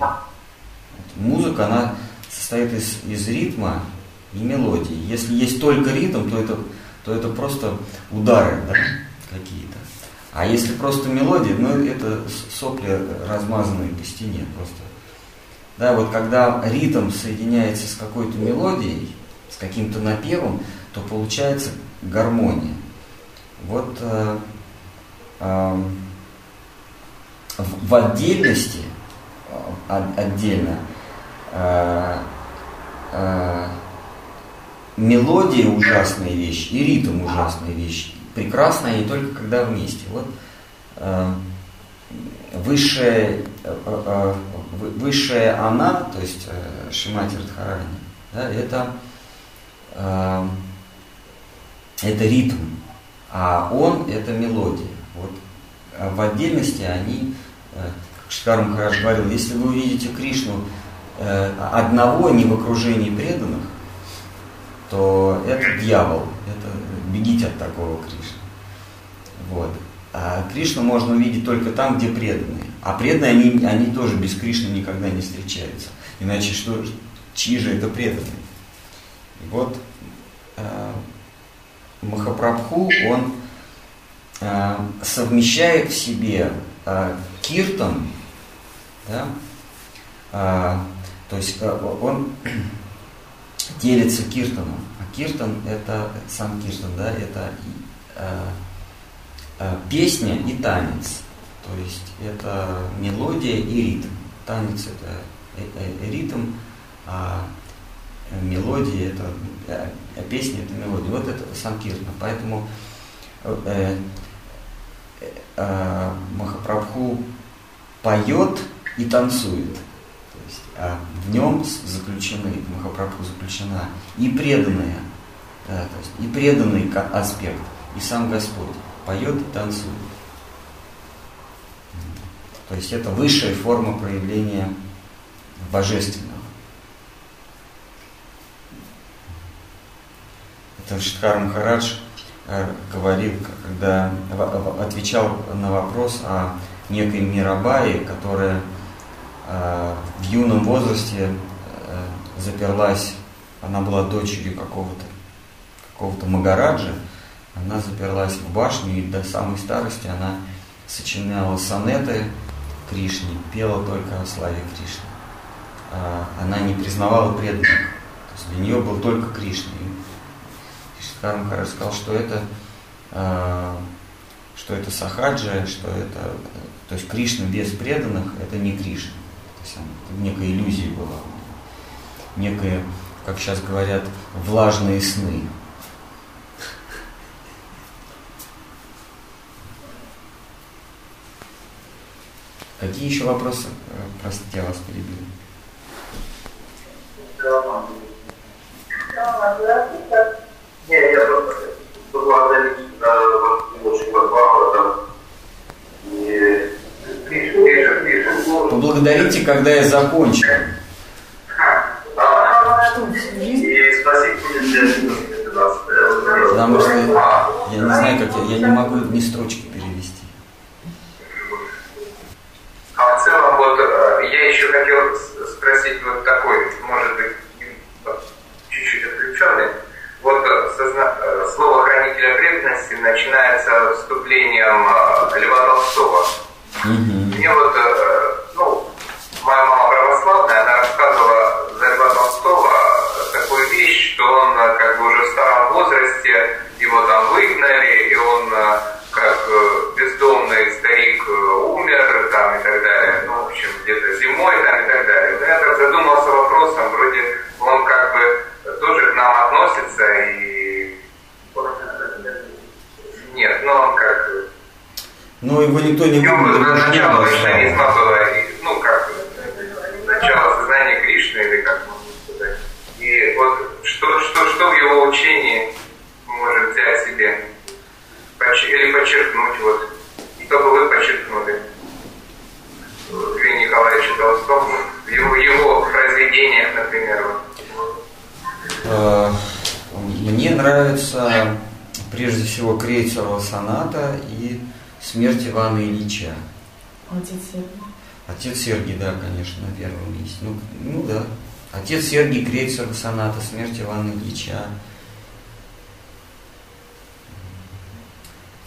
Speaker 3: Музыка, она состоит из, из ритма и мелодии. Если есть только ритм, то это, то это просто удары да, какие-то. А если просто мелодия, ну это сопли размазанные по стене просто. Да, вот когда ритм соединяется с какой-то мелодией, с каким-то напевом, то получается гармония. Вот э, э, в, в отдельности, э, отдельно, э, э, мелодия ужасная вещь и ритм ужасная вещь. Прекрасно они только когда вместе. Вот э, высшая, э, э, высшая она, то есть э, Шимати Радхарани, да, это, э, это ритм, а он это мелодия. Вот а в отдельности они, э, как Шикар Махарадж говорил, если вы увидите Кришну Э, одного не в окружении преданных, то это дьявол. Это бегите от такого Кришны. Вот. А Кришну можно увидеть только там, где преданные. А преданные, они, они тоже без Кришны никогда не встречаются. Иначе что, чьи же это преданные? И вот э, Махапрабху, он э, совмещает в себе э, киртан, да, э, то есть э, он делится киртаном. А киртан это сам киртан, да, это э, э, песня и танец. То есть это мелодия и ритм. Танец это э, э, ритм, а мелодия это э, песня это мелодия. Вот это сам киртан. Поэтому э, э, Махапрабху поет и танцует. А в нем заключены, в Махапрабху заключена и преданная, да, то есть и преданный аспект, и сам Господь поет и танцует. То есть это высшая форма проявления божественного. Это Шиткар Махарадж э, говорил, когда отвечал на вопрос о некой Мирабае, которая Э, в юном возрасте э, заперлась она была дочерью какого-то какого-то Магараджа, она заперлась в башню и до самой старости она сочиняла сонеты Кришне, пела только о славе Кришны. А она не признавала преданных. То есть для нее был только Кришна. И Кришна Махарадж сказал, что это, а, что это сахаджа, что это, то есть Кришна без преданных, это не Кришна. То есть некая иллюзия была. Некая, как сейчас говорят, влажные сны. Какие еще вопросы? Э, простите, я вас перебил.
Speaker 2: Не, я просто очень Бхагавата.
Speaker 3: Поблагодарите, когда я закончу. Потому что я не знаю, как я, я не могу ни строчки перевести.
Speaker 2: А в целом, вот я еще хотел спросить вот такой, может быть, чуть-чуть отвлеченный. Вот созна... слово хранителя преданности начинается вступлением Льва Толстого.
Speaker 3: Угу.
Speaker 2: Мне вот, ну, моя мама православная, она рассказывала за Льва Толстого такую вещь, что он как бы уже в старом возрасте, его там выгнали, и он как бездомный старик умер там и так далее, ну, в общем, где-то зимой там и так далее. Но я так задумался вопросом, вроде он как бы тоже к нам относится и... Нет, но он как...
Speaker 3: Ну, его никто не
Speaker 2: Ему
Speaker 3: выгнал, его же не
Speaker 2: начало
Speaker 3: было
Speaker 2: было, ну, как, начало сознания Кришны, или как можно сказать. И вот что, что, что в его учении мы можем взять себе, или подчеркнуть, вот, что бы вы подчеркнули в Льве Николаевиче Толстом, в его, его произведениях, например.
Speaker 3: Э, Мне нравится прежде всего Крейцерова соната и смерть Ивана Ильича.
Speaker 1: Отец Сергий.
Speaker 3: Отец Сергий, да, конечно, на первом месте. Ну, ну да. Отец Сергий, Крейцерова соната, смерть Ивана Ильича.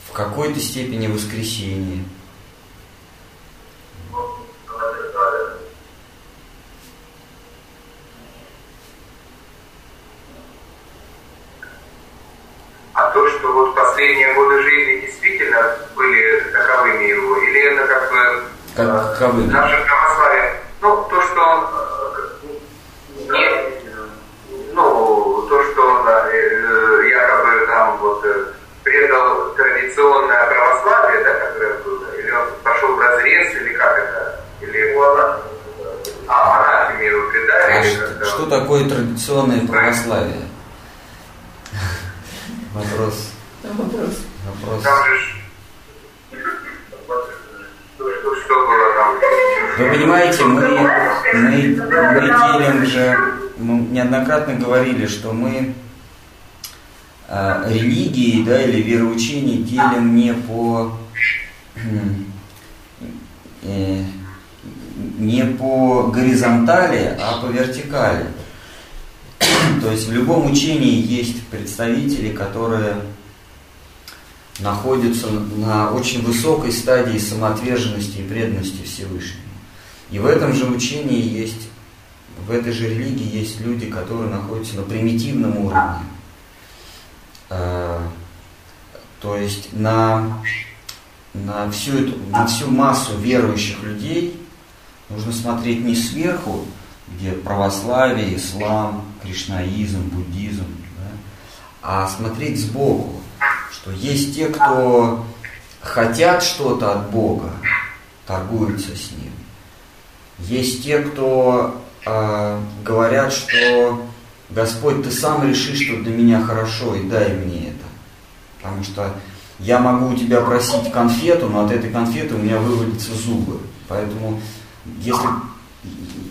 Speaker 3: В какой-то степени воскресенье.
Speaker 2: А то, что вот последние годы жизни действительно были таковыми его, или это как бы
Speaker 3: Как
Speaker 2: э,
Speaker 3: каковыми?
Speaker 2: наше православие? Ну, то, что он э, не, ну, то, что он э, э, якобы там вот э, предал традиционное православие, да, которое было, или он пошел в разрез, или как это, или его она- а, анафеме его предали,
Speaker 3: А что, что такое традиционное православие? Вопрос.
Speaker 1: Вопрос.
Speaker 3: Вопрос.
Speaker 2: Там же ж- что, что, что было там?
Speaker 3: Вы понимаете, мы, мы, мы делим же, мы неоднократно говорили, что мы религии да, или вероучения делим не по э, не по горизонтали, а по вертикали. То есть в любом учении есть представители, которые находятся на очень высокой стадии самоотверженности и преданности Всевышнему. И в этом же учении есть, в этой же религии есть люди, которые находятся на примитивном уровне. Э, То есть на, на, всю эту, на всю массу верующих людей нужно смотреть не сверху, где православие, ислам, кришнаизм, буддизм, да, а смотреть сбоку, что есть те, кто хотят что-то от Бога, торгуются с Ним. Есть те, кто э, говорят, что Господь, Ты сам реши, что для меня хорошо, и дай мне это. Потому что я могу у тебя просить конфету, но от этой конфеты у меня вывалятся зубы. Поэтому, если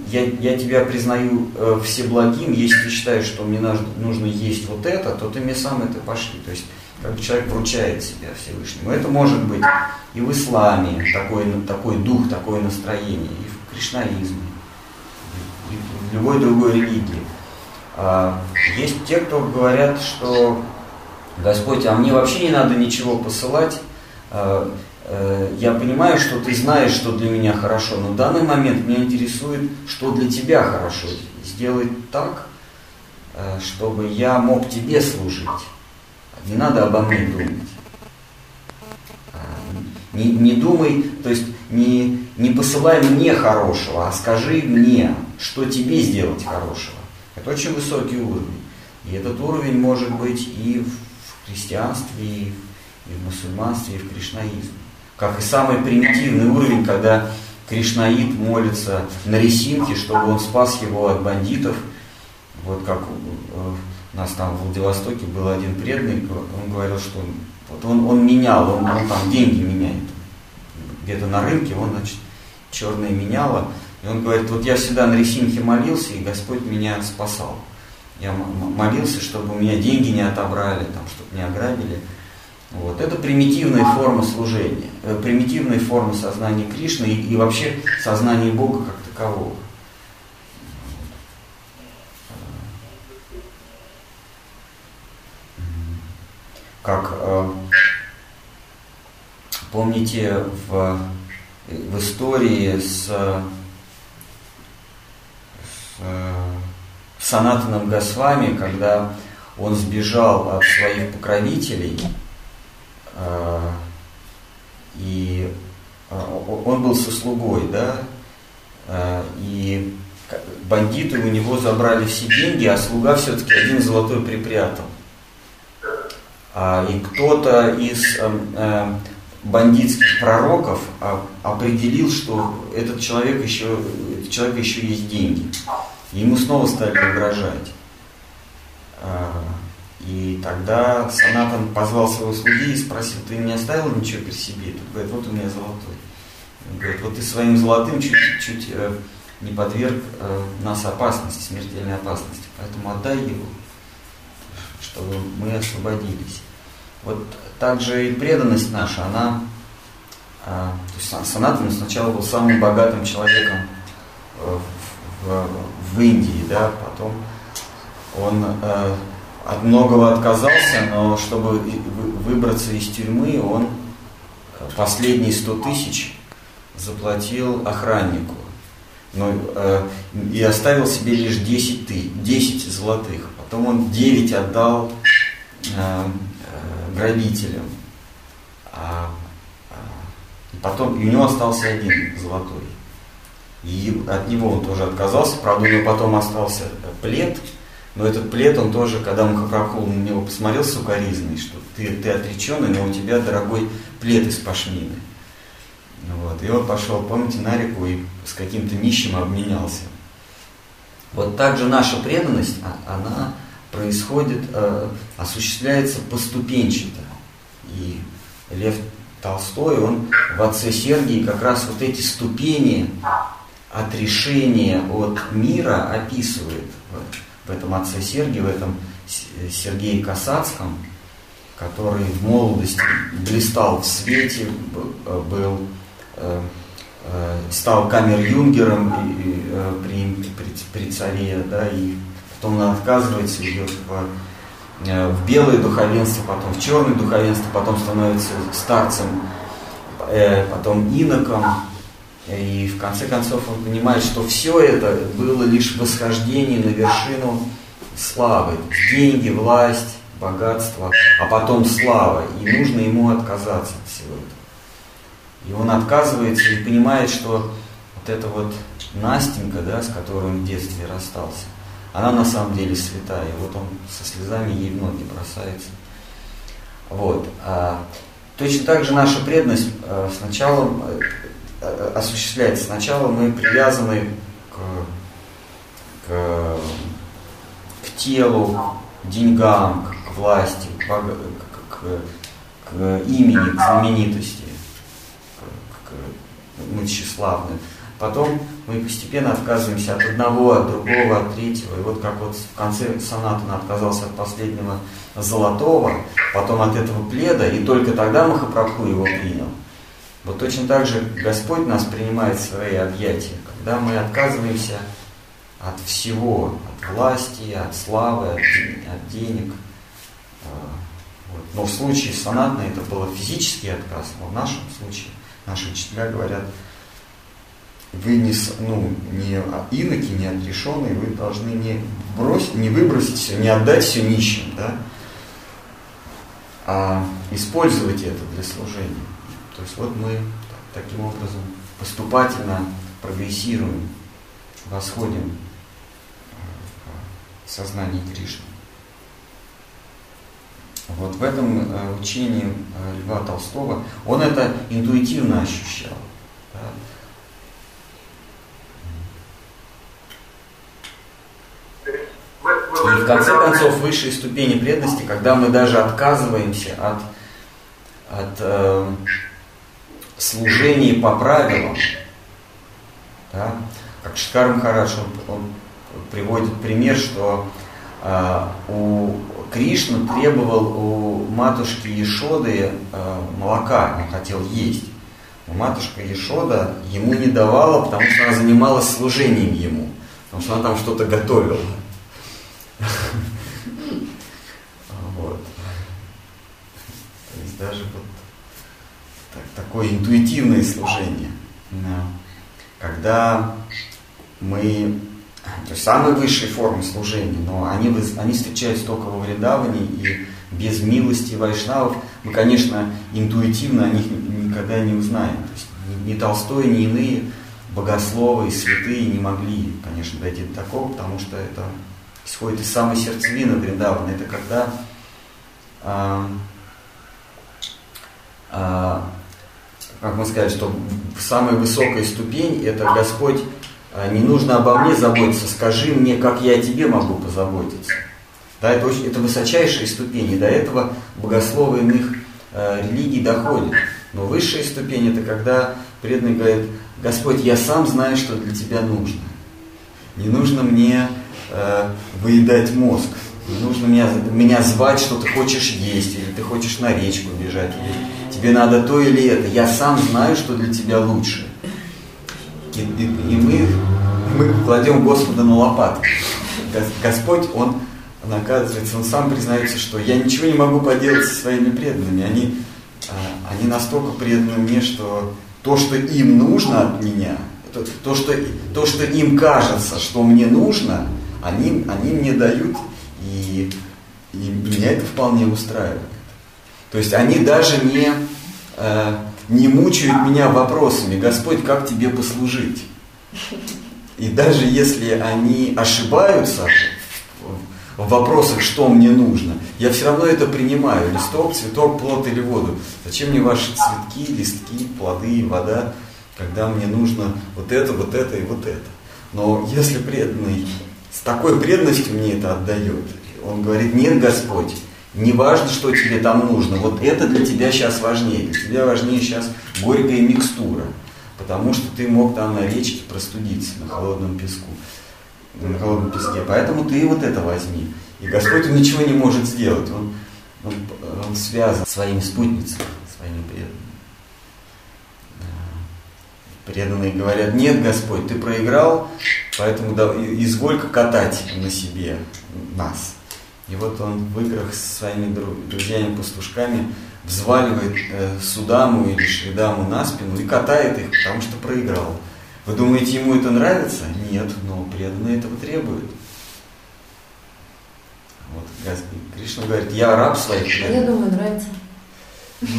Speaker 3: я, я тебя признаю э, всеблагим, если ты считаешь, что мне нужно, есть вот это, то ты мне сам это пошли. То есть как бы человек вручает себя Всевышнему. Это может быть и в исламе такой, такой дух, такое настроение, и в кришнаизме, и в любой другой религии. А, есть те, кто говорят, что Господь, а мне вообще не надо ничего посылать. А, э, я понимаю, что ты знаешь, что для меня хорошо, но в данный момент меня интересует, что для тебя хорошо. Сделать так, э, чтобы я мог тебе служить. Не надо обо мне думать. А, не, не думай, то есть не, не посылай мне хорошего, а скажи мне, что тебе сделать хорошего. Это очень высокий уровень. И этот уровень может быть и в христианстве, и в мусульманстве, и в кришнаизме. Как и самый примитивный уровень, когда кришнаид молится на ресинке, чтобы он спас его от бандитов. Вот как э, у нас там в Владивостоке был один преданный, он говорил, что вот он, он менял, он, он там деньги меняет. Где-то на рынке он, значит, черные меняло. И он говорит, вот я всегда на ресинке молился, и Господь меня спасал. Я молился, чтобы у меня деньги не отобрали, там, чтобы не ограбили. Вот. Это примитивная форма служения, э, примитивная форма сознания Кришны и, и вообще сознания Бога как такового. Как э, помните в, в истории с Э, Санатаном Госвами, когда он сбежал от своих покровителей, э, и э, он был со слугой, да, и бандиты у него забрали все деньги, а слуга все-таки один золотой припрятал. А, и кто-то из бандитских пророков определил, что этот человек еще, этот человек еще есть деньги. И ему снова стали угрожать. А, и тогда Санатан позвал своего слуги и спросил, ты не оставил ничего при себе? Тот говорит, вот у меня золотой. Он говорит, вот ты своим золотым чуть-чуть э, не подверг э, нас опасности, смертельной опасности. Поэтому отдай его, чтобы мы освободились. Вот также и преданность наша, она, а, то есть Санатан сначала был самым богатым человеком э, в, в Индии, да, потом он э, от многого отказался, но чтобы выбраться из тюрьмы, он последние 100 тысяч заплатил охраннику. Но, э, и оставил себе лишь 10, ты, 10 золотых. Потом он 9 отдал э, грабителем. А, а, потом, и у него остался один золотой. И от него он тоже отказался. Правда, у него потом остался плед. Но этот плед, он тоже, когда Махапрабху на него посмотрел сукоризный, что ты, ты отреченный, но у тебя дорогой плед из пашмины. Вот. И он пошел, помните, на реку и с каким-то нищим обменялся. Вот так же наша преданность, а, она происходит, э, осуществляется поступенчато. И Лев Толстой, он в «Отце Сергии» как раз вот эти ступени отрешения от мира описывает в, этом «Отце Сергии», в этом Сергее Касацком, который в молодости блистал в свете, был, э, э, стал камер-юнгером при, при, при царе, да, и потом он отказывается, идет в, э, в белое духовенство, потом в черное духовенство, потом становится старцем, э, потом иноком. И в конце концов он понимает, что все это было лишь восхождение на вершину славы. Деньги, власть, богатство, а потом слава. И нужно ему отказаться от всего этого. И он отказывается и понимает, что вот эта вот Настенька, да, с которой он в детстве расстался, она на самом деле святая. Вот он со слезами ей в ноги бросается. Вот. А, точно так же наша преданность а, сначала а, осуществляется. Сначала мы привязаны к, к, к телу, деньгам, к власти, к, к, к, к имени, к знаменитости, к, к, мы тщеславны. Потом мы постепенно отказываемся от одного, от другого, от третьего. И вот как вот в конце сонаты отказался от последнего золотого, потом от этого пледа, и только тогда Махапрабху его принял. Вот точно так же Господь нас принимает в свои объятия, когда мы отказываемся от всего, от власти, от славы, от, от денег. А, вот. Но в случае с сонатной это был физический отказ, но в нашем случае наши учителя говорят, вы не, ну, не иноки, не отрешенные, вы должны не бросить, не выбросить все, не отдать все нищим, да, а использовать это для служения. То есть вот мы таким образом поступательно прогрессируем, восходим в сознании Кришны. Вот в этом э, учении э, Льва Толстого он это интуитивно ощущал. Да? И в конце концов, высшие ступени преданности, когда мы даже отказываемся от, от э, служения по правилам, да? как Шкар Махарадж, он, он приводит пример, что э, у Кришна требовал у матушки Ешоды э, молока, он хотел есть. Но матушка Ешода ему не давала, потому что она занималась служением ему, потому что она там что-то готовила. Вот. То есть даже вот так, такое интуитивное служение. Когда мы то есть самые высшие формы служения, но они, они встречаются только во Вредаване и без милости вайшнавов мы, конечно, интуитивно о них никогда не узнаем. То есть ни Толстой, ни иные богословы и святые не могли, конечно, дойти до такого, потому что это исходит из самой сердцевины Вриндавана. Это когда а, а, как мы сказали, что самая высокая ступень это Господь а, не нужно обо мне заботиться, скажи мне, как я о тебе могу позаботиться. Да, это, очень, это высочайшие ступени, до этого богословы иных э, религий доходят. Но высшая ступень это когда преданный говорит, Господь, я сам знаю, что для тебя нужно. Не нужно мне э, выедать мозг, не нужно меня, меня звать, что ты хочешь есть, или ты хочешь на речку бежать, или тебе надо то или это. Я сам знаю, что для тебя лучше. И, и, и мы, мы кладем Господа на лопатку. Господь, Он, оказывается, Он сам признается, что я ничего не могу поделать со своими преданными. Они, а, они настолько преданы мне, что то, что им нужно от меня, то, то, что, то, что им кажется, что мне нужно, они, они мне дают, и, и меня это вполне устраивает. То есть они даже не, э, не мучают меня вопросами, Господь, как тебе послужить? И даже если они ошибаются в вопросах, что мне нужно, я все равно это принимаю. Листок, цветок, плод или воду. Зачем мне ваши цветки, листки, плоды, вода, когда мне нужно вот это, вот это и вот это. Но если преданный с такой преданностью мне это отдает, он говорит, нет, Господь, не важно, что тебе там нужно, вот это для тебя сейчас важнее. Для тебя важнее сейчас горькая микстура, потому что ты мог там на речке простудиться на холодном песку, на холодном песке. Поэтому ты вот это возьми. И Господь ничего не может сделать. Он, он, он связан своими спутницами, своими преданными. Преданные говорят, нет, Господь, ты проиграл, поэтому да, изволь-ка катать на себе нас. И вот он в играх со своими друзьями-пастушками взваливает э, Судаму или Шридаму на спину и катает их, потому что проиграл. Вы думаете, ему это нравится? Нет, но преданные этого требуют. Вот Кришна говорит, я раб своих
Speaker 1: преданных. Я думаю, нравится.
Speaker 3: Ну,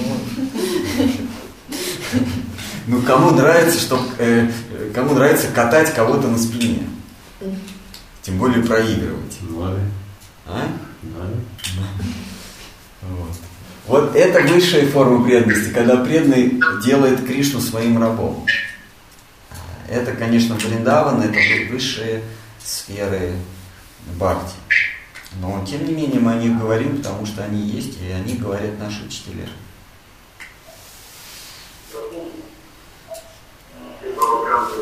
Speaker 3: ну кому нравится, что, э, кому нравится катать кого-то на спине? Тем более проигрывать. А? Вот. вот это высшая форма преданности, когда преданный делает Кришну своим рабом. Это, конечно, Бриндаван, это высшие сферы Бхакти. Но, тем не менее, мы о них говорим, потому что они есть, и они говорят наши учителя.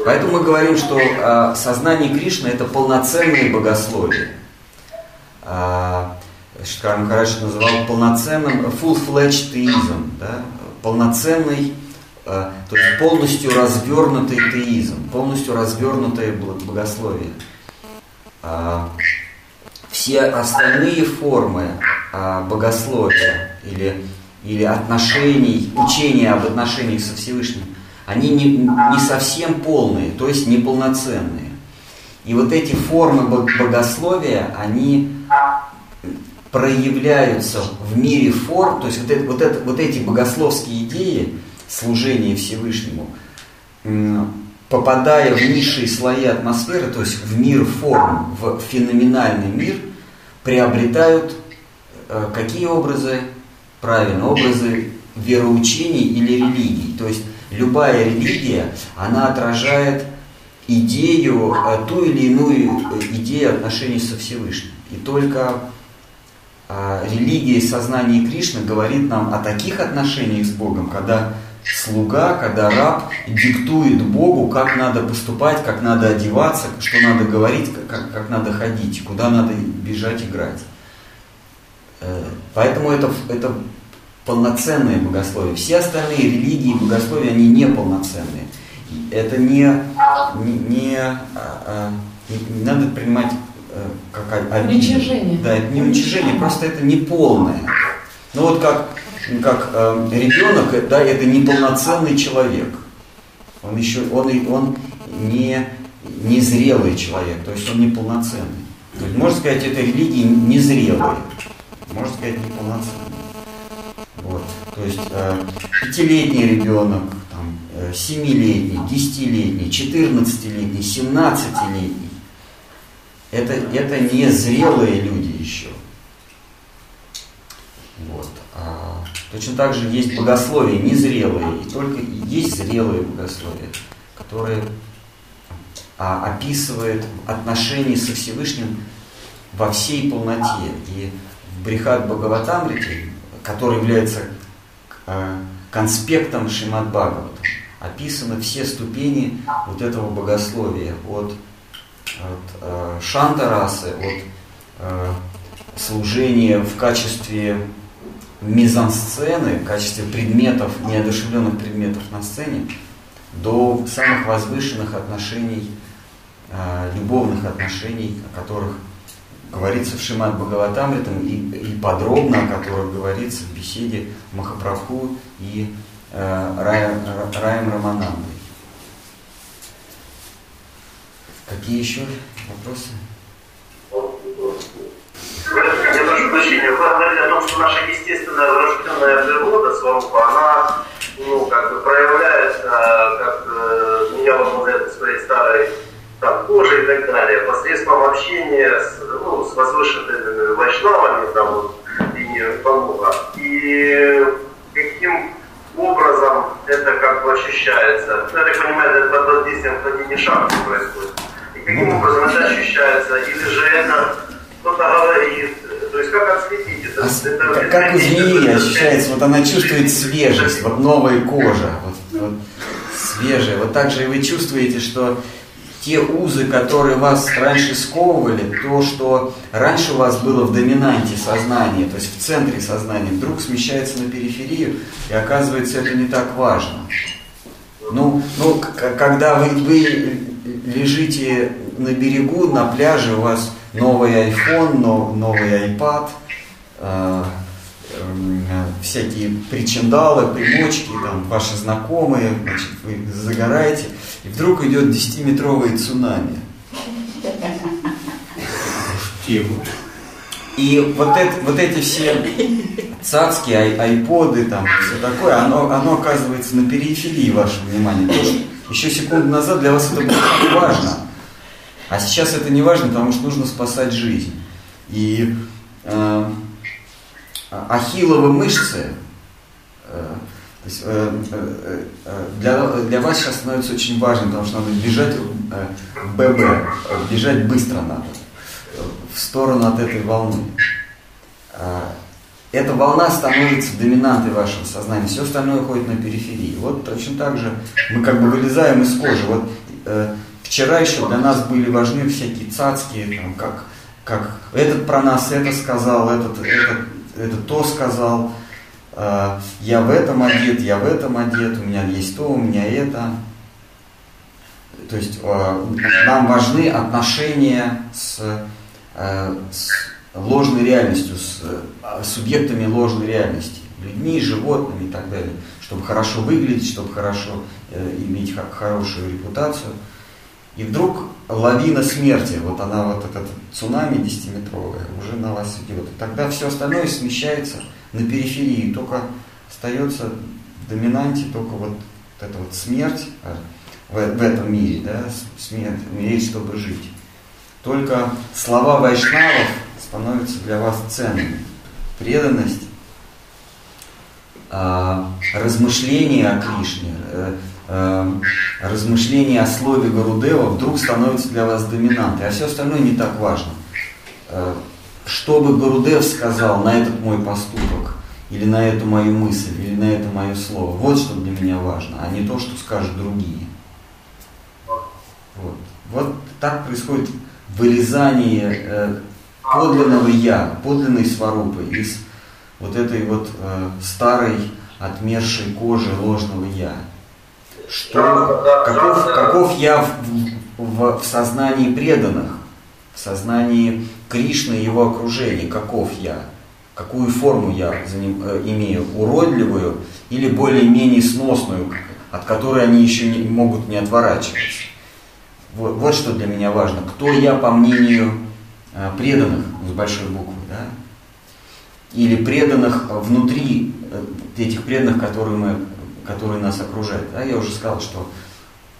Speaker 3: Поэтому мы говорим, что э, сознание Кришны это полноценное богословие. А, Шкар Махарадж называл полноценным full-fledged теизм, да? полноценный, то есть полностью развернутый теизм, полностью развернутое богословие. а, все остальные формы а, богословия или, или отношений, учения об отношениях со Всевышним, они не, не совсем полные, то есть неполноценные. И вот эти формы богословия, они проявляются в мире форм, то есть вот, это, вот, это, вот эти богословские идеи служения Всевышнему, попадая в низшие слои атмосферы, то есть в мир форм, в феноменальный мир, приобретают э, какие образы? Правильно, образы вероучений или религий. То есть любая религия, она отражает идею, э, ту или иную э, идею отношений со Всевышним. И только религия и сознание Кришны говорит нам о таких отношениях с Богом, когда слуга, когда раб диктует Богу, как надо поступать, как надо одеваться, что надо говорить, как, как надо ходить, куда надо бежать играть. Э, поэтому это, это полноценное богословие. Все остальные религии и богословия, они не полноценные. Это не, не, не, а, а, не, надо принимать Э, как
Speaker 1: обида. Уничижение.
Speaker 3: Да, это не уничижение, просто это не полное. Ну вот как, как э, ребенок, да, это неполноценный человек. Он еще, он, он не, не зрелый человек, то есть он неполноценный. То есть, можно сказать, это религии незрелые, можно сказать, неполноценные. Вот. То есть э, пятилетний ребенок, там, э, семилетний, десятилетний, четырнадцатилетний, семнадцатилетний, это, это не зрелые люди еще. Вот. А, точно так же есть богословие незрелые, и только есть зрелые богословия, которые а, описывают отношения со Всевышним во всей полноте. И в Брихат Бхагаватамрите, который является а, конспектом Шимат Бхагавата, описаны все ступени вот этого богословия от от э, шантарасы, от э, служения в качестве мизансцены, в качестве предметов, неодушевленных предметов на сцене, до самых возвышенных отношений, э, любовных отношений, о которых говорится в Шимат Бхагаватамритам и, и подробно, о которых говорится в беседе Махапрабху и э, Раем, Раем Раманандой. Какие еще вопросы?
Speaker 2: Прощения, вы говорили о том, что наша естественная врожденная природа, сварупа, она ну, как бы проявляется, как э, меня возможно своей старой там, кожей и так далее, посредством общения с, ну, с возвышенными вайшнавами там, вот, и помога. И каким образом это как бы ощущается? Ну, я так понимаю, это под воздействием владения шахты происходит. Каким образом это ощущается? Или же это кто-то говорит? То есть как отследить это? А, это
Speaker 3: как, как у змеи ощущается, вот она чувствует свежесть, вот новая кожа, вот, вот свежая. Вот так же и вы чувствуете, что те узы, которые вас раньше сковывали, то, что раньше у вас было в доминанте сознания, то есть в центре сознания, вдруг смещается на периферию, и оказывается это не так важно. Ну, ну когда вы, вы лежите на берегу, на пляже, у вас новый iPhone, новый iPad, э, э, всякие причиндалы, примочки, там, ваши знакомые, значит, вы загораете, и вдруг идет 10-метровый цунами. И вот, это, вот эти все цацкие ай, айподы, там, все такое, оно, оно оказывается на периферии вашего внимания. То, еще секунду назад для вас это было важно. А сейчас это не важно, потому что нужно спасать жизнь. И э, ахилловы мышцы э, то есть, э, э, э, для, для вас сейчас становится очень важным, потому что надо бежать э, ББ, бежать быстро надо, в сторону от этой волны. Э, эта волна становится доминантой вашего сознания, все остальное уходит на периферии. Вот точно так же мы как бы вылезаем из кожи. Вот э, вчера еще для нас были важны всякие цацкие, там, как, как этот про нас это сказал, этот, этот, этот то сказал, э, я в этом одет, я в этом одет, у меня есть то, у меня это. то есть э, нам важны отношения с, э, с ложной реальностью, с э, субъектами ложной реальности, людьми, животными и так далее, чтобы хорошо выглядеть, чтобы хорошо э, иметь хорошую репутацию. И вдруг лавина смерти, вот она, вот этот цунами десятиметровая, уже на вас идет. И тогда все остальное смещается на периферии, только остается в доминанте только вот эта вот смерть а, в, в этом мире, да, смерть, умереть, чтобы жить. Только слова вайшнавов становятся для вас ценными. Преданность, а, размышления о Кришне, э, э, размышления о слове Гарудева вдруг становятся для вас доминантой, а все остальное не так важно. Э, что бы Гарудев сказал на этот мой поступок, или на эту мою мысль, или на это мое слово. Вот что для меня важно, а не то, что скажут другие. Вот, вот так происходит вырезание э, подлинного я, подлинной сварупы из вот этой вот э, старой отмершей кожи ложного я. Что, каков, каков я в, в, в сознании преданных, в сознании Кришны и его окружения, каков я? какую форму я ним, э, имею, уродливую или более-менее сносную, от которой они еще не, могут не отворачиваться. Вот, вот что для меня важно. Кто я по мнению э, преданных с большой буквы, да? или преданных внутри э, этих преданных, которые, мы, которые нас окружают. Да? Я уже сказал, что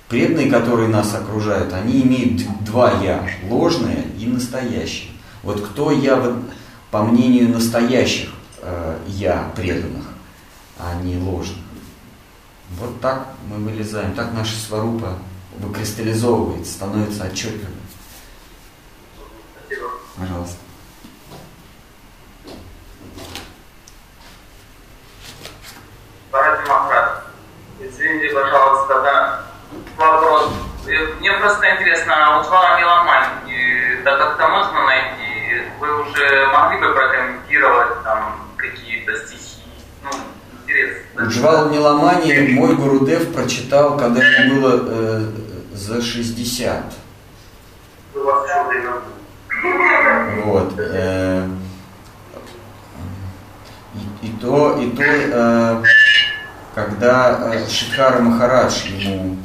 Speaker 3: преданные, которые нас окружают, они имеют два я, ложное и настоящее. Вот кто я по мнению настоящих э, я преданных, а не ложных. Вот так мы вылезаем, так наша сварупа выкристаллизовывается, становится отчетливой. Пожалуйста.
Speaker 2: Парад Махрад, извините, пожалуйста, да, вопрос. Мне просто интересно, а вот вам меломан, да как-то можно найти вы уже могли бы прокомментировать там какие-то стихи? Ну, интересно.
Speaker 3: Джвал Ниламани мой Гурудев прочитал, когда ему было э, за 60.
Speaker 2: У вас
Speaker 3: Вот. Э, и, и то, и то, э, когда э, Шикара Махарадж ему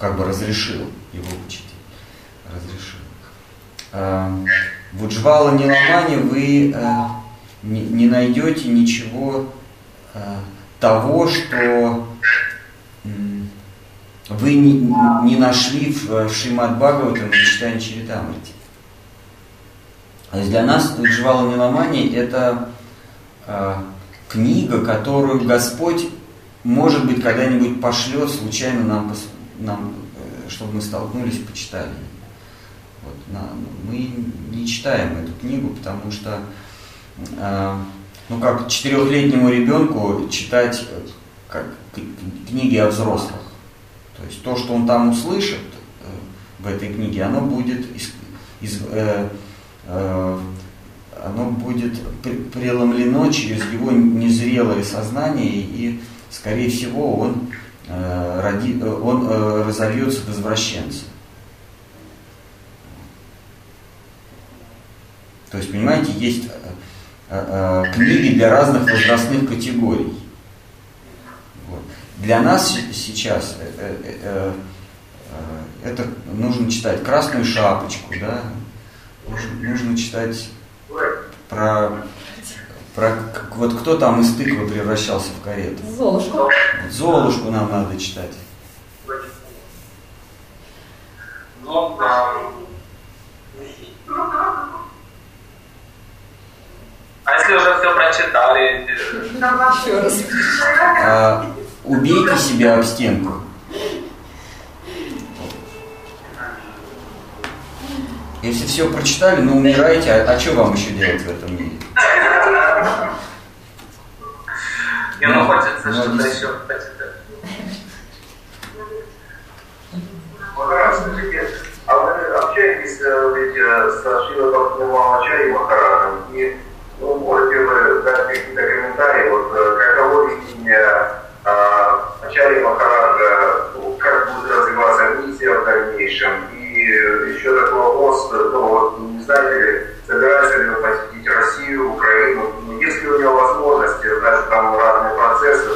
Speaker 3: как бы разрешил его учить. Разрешил. Э, в Уджвала Ниламане вы э, не, найдете ничего э, того, что вы не, нашли в, Шримад Бхагаватам и читании Чаритамрити. То есть для нас Уджвала Ниламани это книга, которую Господь, может быть, когда-нибудь пошлет случайно нам, нам э, чтобы мы столкнулись почитали. Вот, на, мы не читаем эту книгу, потому что, э, ну, как четырехлетнему ребенку читать э, как, книги о взрослых. То есть то, что он там услышит э, в этой книге, оно будет из, из, э, э, оно будет преломлено через его незрелое сознание и, скорее всего, он, э, роди, он э, разовьется в извращенца. То есть, понимаете, есть э, э, э, книги для разных возрастных категорий. Для нас сейчас это нужно читать красную шапочку, да, нужно читать про, про вот кто там из тыквы превращался в карету.
Speaker 1: Золушку.
Speaker 3: Золушку нам надо читать.
Speaker 2: А если уже все прочитали?
Speaker 1: Еще раз.
Speaker 3: А, убейте себя об стенку. Если все прочитали, ну умираете, а, а что вам еще делать в этом мире?
Speaker 2: Не, ну, хочется что-то еще почитать. Скажите, а вы общаетесь э, ведь э, с Шилой Бахтумовичем Махарадом, и ну, можете вы дать какие-то комментарии, вот э, каково видение Ачари Махараджа, ну, как будет развиваться миссия дальнейшем? И еще такой вопрос, ну вот, не знаете ли, собирается ли он посетить Россию, Украину, ну, есть ли у него возможности, даже там разные процессы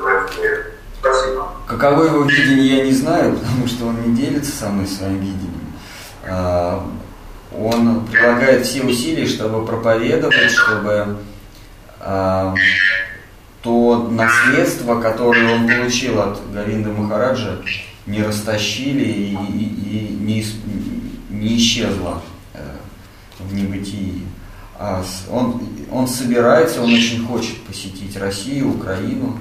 Speaker 2: происходят? Спасибо.
Speaker 3: Каково его видение, я не знаю, потому что он не делится со мной своим видением. А, он прилагает все усилия, чтобы проповедовать, чтобы а, то наследство, которое он получил от Говинда Махараджа, не растащили и, и, и не, не исчезло э, в небытии. А он, он собирается, он очень хочет посетить Россию, Украину,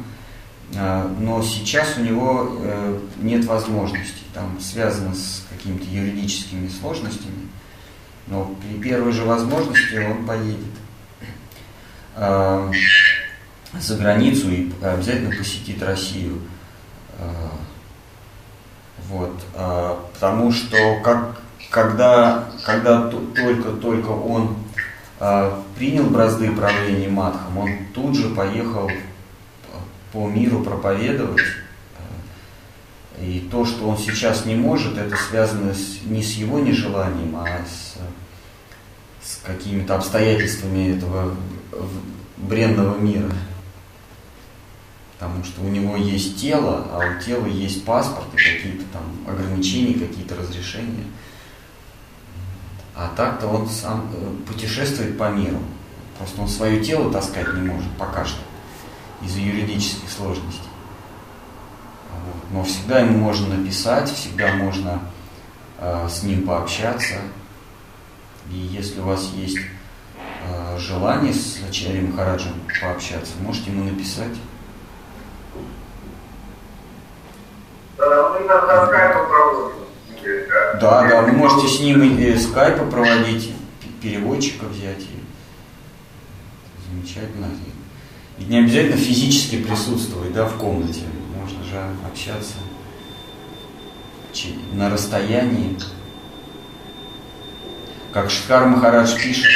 Speaker 3: а, но сейчас у него э, нет возможности, там связано с какими-то юридическими сложностями, но при первой же возможности он поедет за границу и обязательно посетит Россию. А, вот, потому что как, когда, когда только-только он принял бразды правления Матхом, он тут же поехал по миру проповедовать. И то, что он сейчас не может, это связано с, не с его нежеланием, а с, с какими-то обстоятельствами этого бренного мира. Потому что у него есть тело, а у тела есть паспорт и какие-то там ограничения, какие-то разрешения. А так-то он сам э, путешествует по миру. Просто он свое тело таскать не может пока что из-за юридических сложностей. Вот. Но всегда ему можно написать, всегда можно э, с ним пообщаться. И если у вас есть э, желание с Ачарьей Махараджем пообщаться, можете ему написать. Да, да, вы можете с ним и скайпа проводить, переводчика взять. И замечательно. Ведь не обязательно физически присутствовать да, в комнате. Можно же общаться на расстоянии. Как Шкар Махарадж пишет,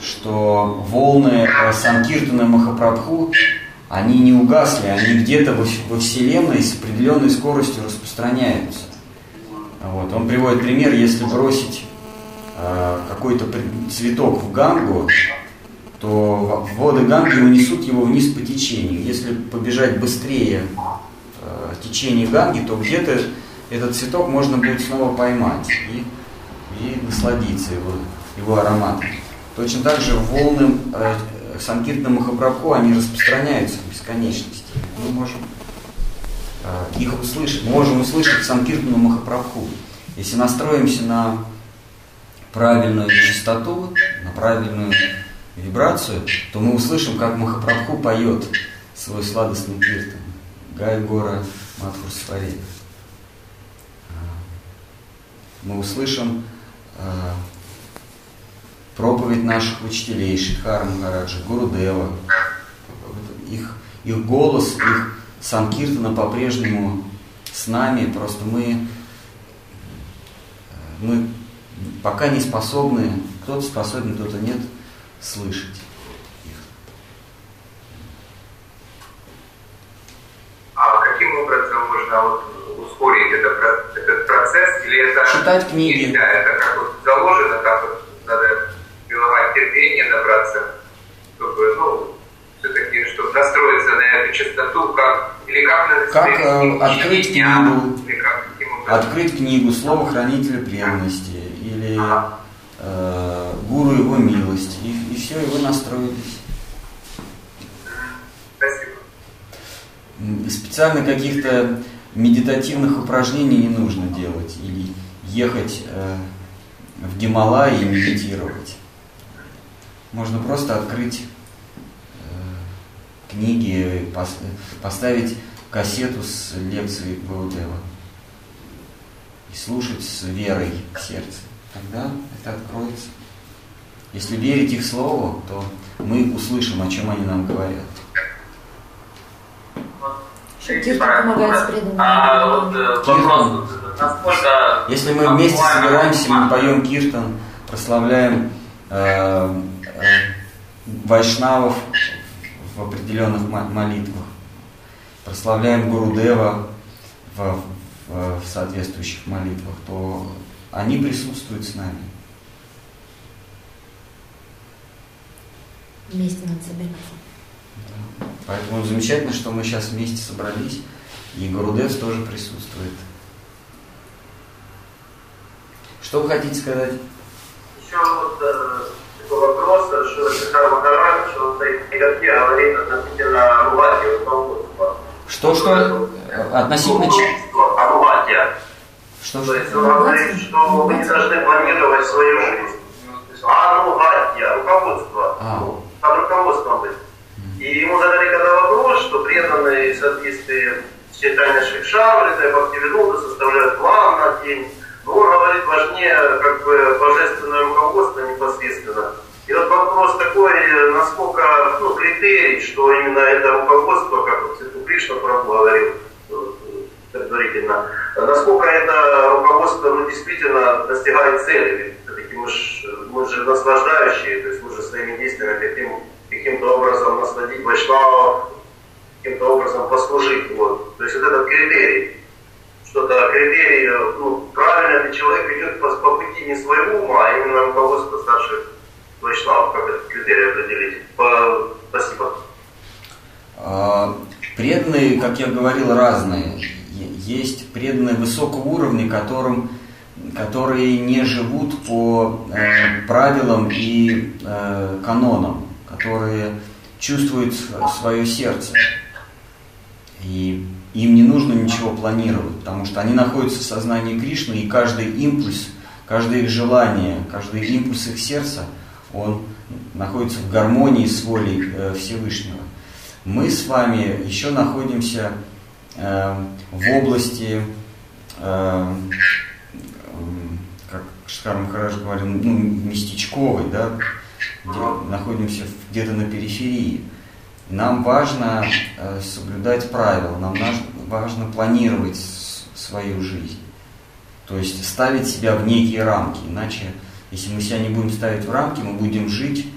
Speaker 3: что волны Санкиртана Махапрабху, они не угасли, они где-то во Вселенной с определенной скоростью распространяются. Вот. Он приводит пример, если бросить э, какой-то цветок в Гангу, то воды Ганги унесут его вниз по течению. Если побежать быстрее э, течение Ганги, то где-то этот цветок можно будет снова поймать и, и насладиться его, его ароматом. Точно так же волны э, Санкиртна Махапрабху, они распространяются в бесконечности. Мы можем э, их услышать, мы можем услышать Санкиртну Махапрабху. Если настроимся на правильную частоту, на правильную вибрацию, то мы услышим, как Махапрабху поет свой сладостный киртан. Гай Гора Мадхурсваре. Мы услышим э, проповедь наших учителей, Шихара Махараджа, Гурудева. Их, их голос, их санкиртана по-прежнему с нами, просто мы, мы пока не способны, кто-то способен, кто-то нет, слышать их.
Speaker 2: А каким образом можно вот ускорить этот, этот процесс? Или это
Speaker 3: Читать книги.
Speaker 2: Нельзя? Это как вот заложено, как вот надо прилагать терпение, набраться, чтобы, ну, все-таки, чтобы настроиться на эту частоту, как, или как
Speaker 3: Как э, открыть книгу,
Speaker 2: или как,
Speaker 3: открыть книгу «Слово хранителя преданности» или э, гуру его милость. И, и все, и вы настроились.
Speaker 2: Спасибо.
Speaker 3: Специально каких-то медитативных упражнений не нужно делать или ехать э, в Гималай и медитировать. Можно просто открыть книги, пос, поставить кассету с лекцией Гурудева и слушать с верой в сердце тогда это откроется. Если верить их слову, то мы услышим, о чем они нам говорят.
Speaker 4: Киртан помогает с преданными.
Speaker 6: А вот э, вопрос, насколько...
Speaker 3: Если мы вместе собираемся, мы поем киртан, прославляем э, э, вайшнавов в определенных молитвах, прославляем Гурудева в, в в, соответствующих молитвах, то они присутствуют с нами.
Speaker 4: Вместе надо собираться.
Speaker 3: Да. Поэтому замечательно, что мы сейчас вместе собрались, и Гурудев тоже присутствует. Что вы хотите сказать?
Speaker 2: Еще вот э, такой вопрос, что Махарадж, что в Игорке говорит относительно Рувати, руководства.
Speaker 3: Что, что? Относительно чего?
Speaker 2: Аруватия.
Speaker 3: Что,
Speaker 2: То
Speaker 3: что?
Speaker 2: есть он говорит, что вы не должны планировать свою жизнь. Аруватия, руководство.
Speaker 3: А.
Speaker 2: Под руководством быть. И ему задали когда вопрос, что преданные в соответствии с читанием Шикшаврита, Бхактивинода составляют план на день. Но он говорит, важнее как бы божественное руководство непосредственно. И вот вопрос такой, насколько ну, критерий, что именно это руководство, как вот Ситу Кришна говорил предварительно, насколько это руководство ну, действительно достигает цели. Ведь мы, ж, мы же наслаждающие, то есть мы же своими действиями хотим каким-то образом насладить Вайшнава, каким-то образом послужить. Вот. То есть вот этот критерий, что-то критерий, ну, правильно ли человек идет по, по пути не своего ума, а именно руководства старших Вайшнавов, как этот критерий определить. По... Спасибо.
Speaker 3: А, Преданные, как я говорил, разные. Есть преданные высокого уровня, которым, которые не живут по э, правилам и э, канонам, которые чувствуют свое сердце. И им не нужно ничего планировать, потому что они находятся в сознании Кришны, и каждый импульс, каждое их желание, каждый импульс их сердца, он находится в гармонии с волей э, Всевышнего. Мы с вами еще находимся э, в области, э, как Шкар Махарадж говорил, ну, местечковой, да, где находимся где-то на периферии. Нам важно э, соблюдать правила, нам важно планировать свою жизнь. То есть ставить себя в некие рамки. Иначе, если мы себя не будем ставить в рамки, мы будем жить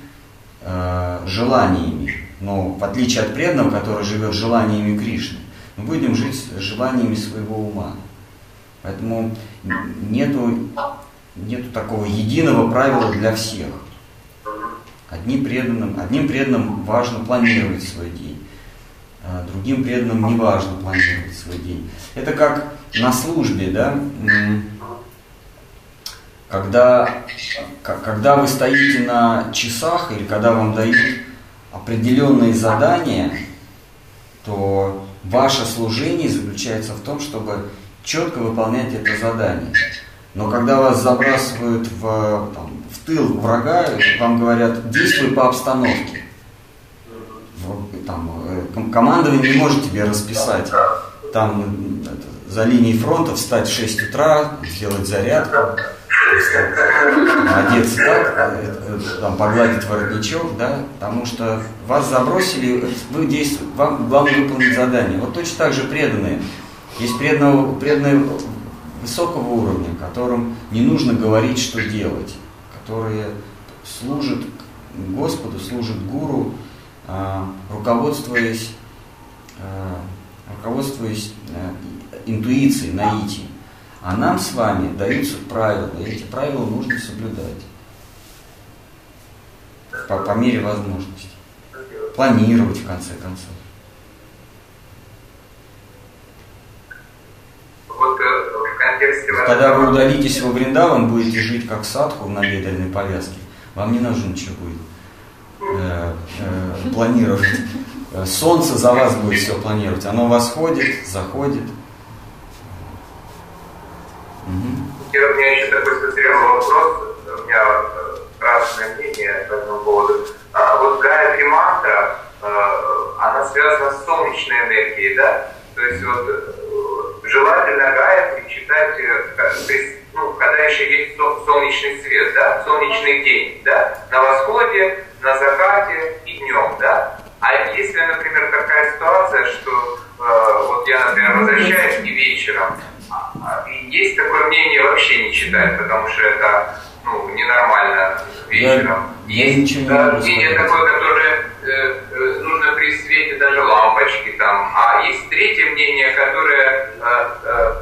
Speaker 3: э, желаниями. Но в отличие от преданного, который живет желаниями Кришны, мы будем жить желаниями своего ума. Поэтому нету, нету такого единого правила для всех. Одним преданным, одним преданным важно планировать свой день, а другим преданным не важно планировать свой день. Это как на службе, да, когда, когда вы стоите на часах или когда вам дают определенные задания, то ваше служение заключается в том, чтобы четко выполнять это задание. Но когда вас забрасывают в, там, тыл врага, вам говорят, действуй по обстановке. Там, э, ком- командование не может тебе расписать. Там м, это, за линией фронта встать в 6 утра, сделать зарядку, одеться так, э, э, там, погладить воротничок, да, потому что вас забросили, вы действуете, вам главное выполнить задание. Вот точно так же преданные. Есть преданного, преданные высокого уровня, которым не нужно говорить, что делать, которые служат Господу, служат Гуру, а, руководствуясь, а, руководствуясь а, интуицией, наитием. А нам с вами даются правила, и эти правила нужно соблюдать по, по мере возможности. Планировать в конце концов.
Speaker 2: Вот э, в контексте... вот
Speaker 3: Когда вы удалитесь во Вриндаван, будете жить как садху в набедренной повязке, вам не нужно ничего будет э, э, планировать. Солнце за вас будет все планировать. Оно восходит, заходит.
Speaker 2: Кира, у меня еще такой созрел вопрос, у меня э, разное мнение по этому поводу. А, вот Гая Примантра, э, она связана с солнечной энергией, да? То есть вот э, желательно Гая читать, э, как- при- ну, когда еще есть со- солнечный свет, да, солнечный день, да, на восходе, на закате и днем, да. А если, например, такая ситуация, что э, вот я, например, возвращаюсь и вечером, а- а, и есть такое мнение вообще не читать, потому что это ну, ненормально вечером.
Speaker 3: Я
Speaker 2: есть да, мнение
Speaker 3: сказать.
Speaker 2: такое, которое э, э, нужно при свете даже лампочки там. А есть третье мнение, которое э, э,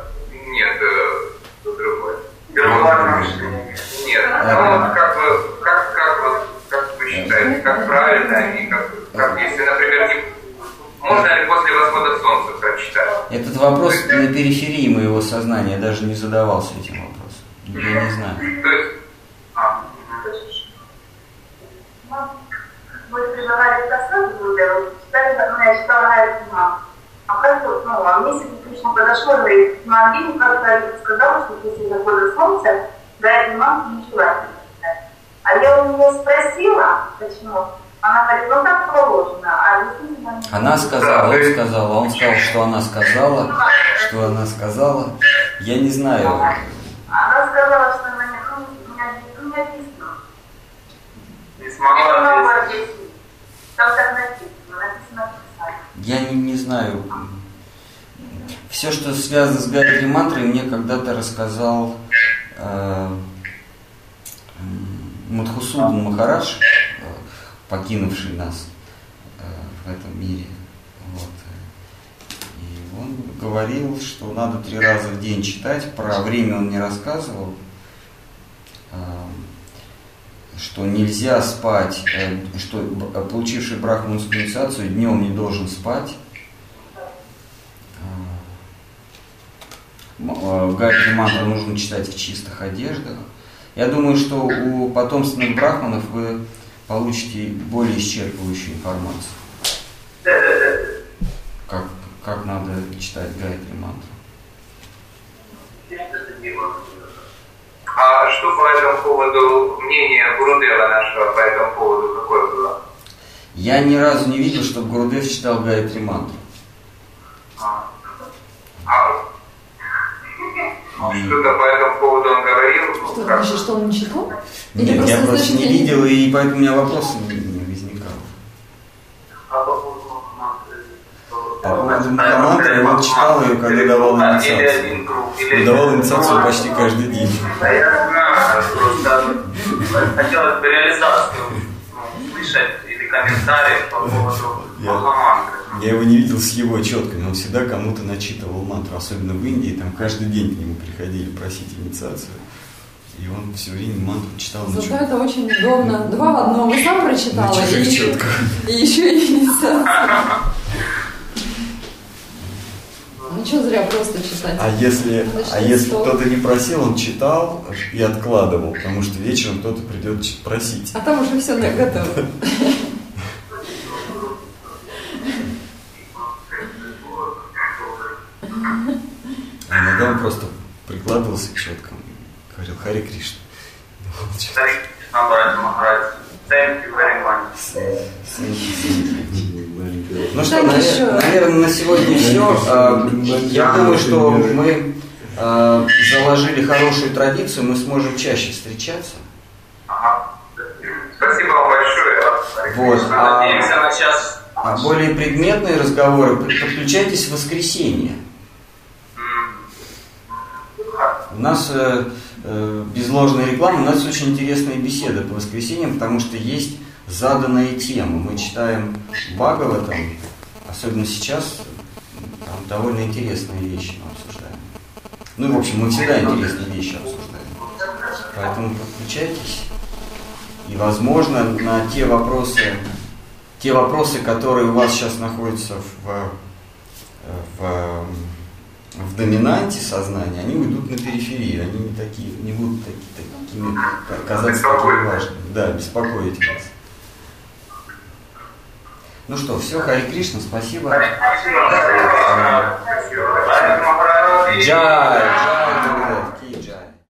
Speaker 2: нет, это другое.
Speaker 7: Первоклассное
Speaker 2: Нет, ну вот как бы, как, как, вот, как вы считаете, как правильно и как, как если, например, не можно ли после восхода солнца прочитать?
Speaker 3: Этот вопрос на периферии моего сознания, я даже не задавался этим вопросом. Я не знаю.
Speaker 2: То есть, а.
Speaker 5: Мы к сосуду, я читала, я читала, а как вот, ну, а мне если Кришна подошел, говорит, Ангелу как-то сказала, что после захода солнца Гарри Туман нежелательно. А я у нее спросила, почему, она говорит, ну так положено, а действительно... не
Speaker 3: Она сказала, он сказал, а он сказал, что она сказала, что она сказала. Я не знаю.
Speaker 5: Она сказала, что она не, не, не, написано.
Speaker 2: не смогла
Speaker 5: объяснить. Там так написано, написано.
Speaker 3: Я не, не знаю. Все, что связано с Гайатри мантрой, мне когда-то рассказал э, м, Мадхусудан Махарадж, э, покинувший нас э, в этом мире. Вот. И он говорил, что надо три раза в день читать. Про время он не рассказывал. Э, что нельзя спать, э, что получивший брахманскую инициацию днем не должен спать. М- э, Гайатри мантру нужно читать в чистых одеждах. Я думаю, что у потомственных брахманов вы получите более исчерпывающую информацию, как, как надо читать Гайатри мантру.
Speaker 2: А что по этому поводу, мнение Гурудева нашего по этому поводу какое было?
Speaker 3: Я ни разу не видел, чтобы Гурудев читал Гайатри мантру.
Speaker 2: А, а что-то по этому поводу он говорил?
Speaker 4: Что,
Speaker 2: как?
Speaker 4: значит, что он не читал?
Speaker 3: Нет, я просто не видел, и поэтому у меня вопросов не, не возникало.
Speaker 6: А по поводу Махамантры?
Speaker 3: Поводу Махамантры, он читал ее, когда давал инициацию. давал инициацию почти каждый день.
Speaker 6: Да я знаю, просто хотелось бы реализацию услышать или комментарии по поводу
Speaker 3: Я-
Speaker 6: Махамантры.
Speaker 3: Я его не видел с его четками, он всегда кому-то начитывал мантру, особенно в Индии, там каждый день к нему приходили просить инициацию. И он все время мантру читал на
Speaker 4: Зато
Speaker 3: чётках.
Speaker 4: это очень удобно. Два в одном. И сам
Speaker 3: На
Speaker 4: прочитала,
Speaker 3: чужих
Speaker 4: и,
Speaker 3: четках.
Speaker 4: и еще и инициация. Ну что зря просто читать.
Speaker 3: А если, а если кто-то не просил, он читал и откладывал, потому что вечером кто-то придет просить.
Speaker 4: А там уже все готово.
Speaker 3: А иногда он просто прикладывался к четкам и говорил Хари Кришна.
Speaker 6: Thank you very much.
Speaker 3: Ну что, навер-
Speaker 4: еще.
Speaker 3: наверное, на сегодня все. Я думаю, что мы э, заложили хорошую традицию, мы сможем чаще встречаться.
Speaker 2: Ага. Спасибо вам большое.
Speaker 3: Вот. А,
Speaker 6: Надеемся на час.
Speaker 3: а более предметные разговоры под- подключайтесь в воскресенье. У нас э, э, без ложной рекламы, у нас очень интересные беседы по воскресеньям, потому что есть заданные темы. Мы читаем Бхагаватам, особенно сейчас, там довольно интересные вещи мы обсуждаем. Ну и в общем, мы всегда интересные вещи обсуждаем. Поэтому подключайтесь. И, возможно, на те вопросы, те вопросы, которые у вас сейчас находятся в, в, в доминанте сознания, они уйдут на периферию, они не такие, не будут таки- такими ка- казаться такими важными. Да, беспокоить вас. Ну что, все, Хари Кришна, спасибо.
Speaker 2: Спасибо.
Speaker 3: Джай, джай.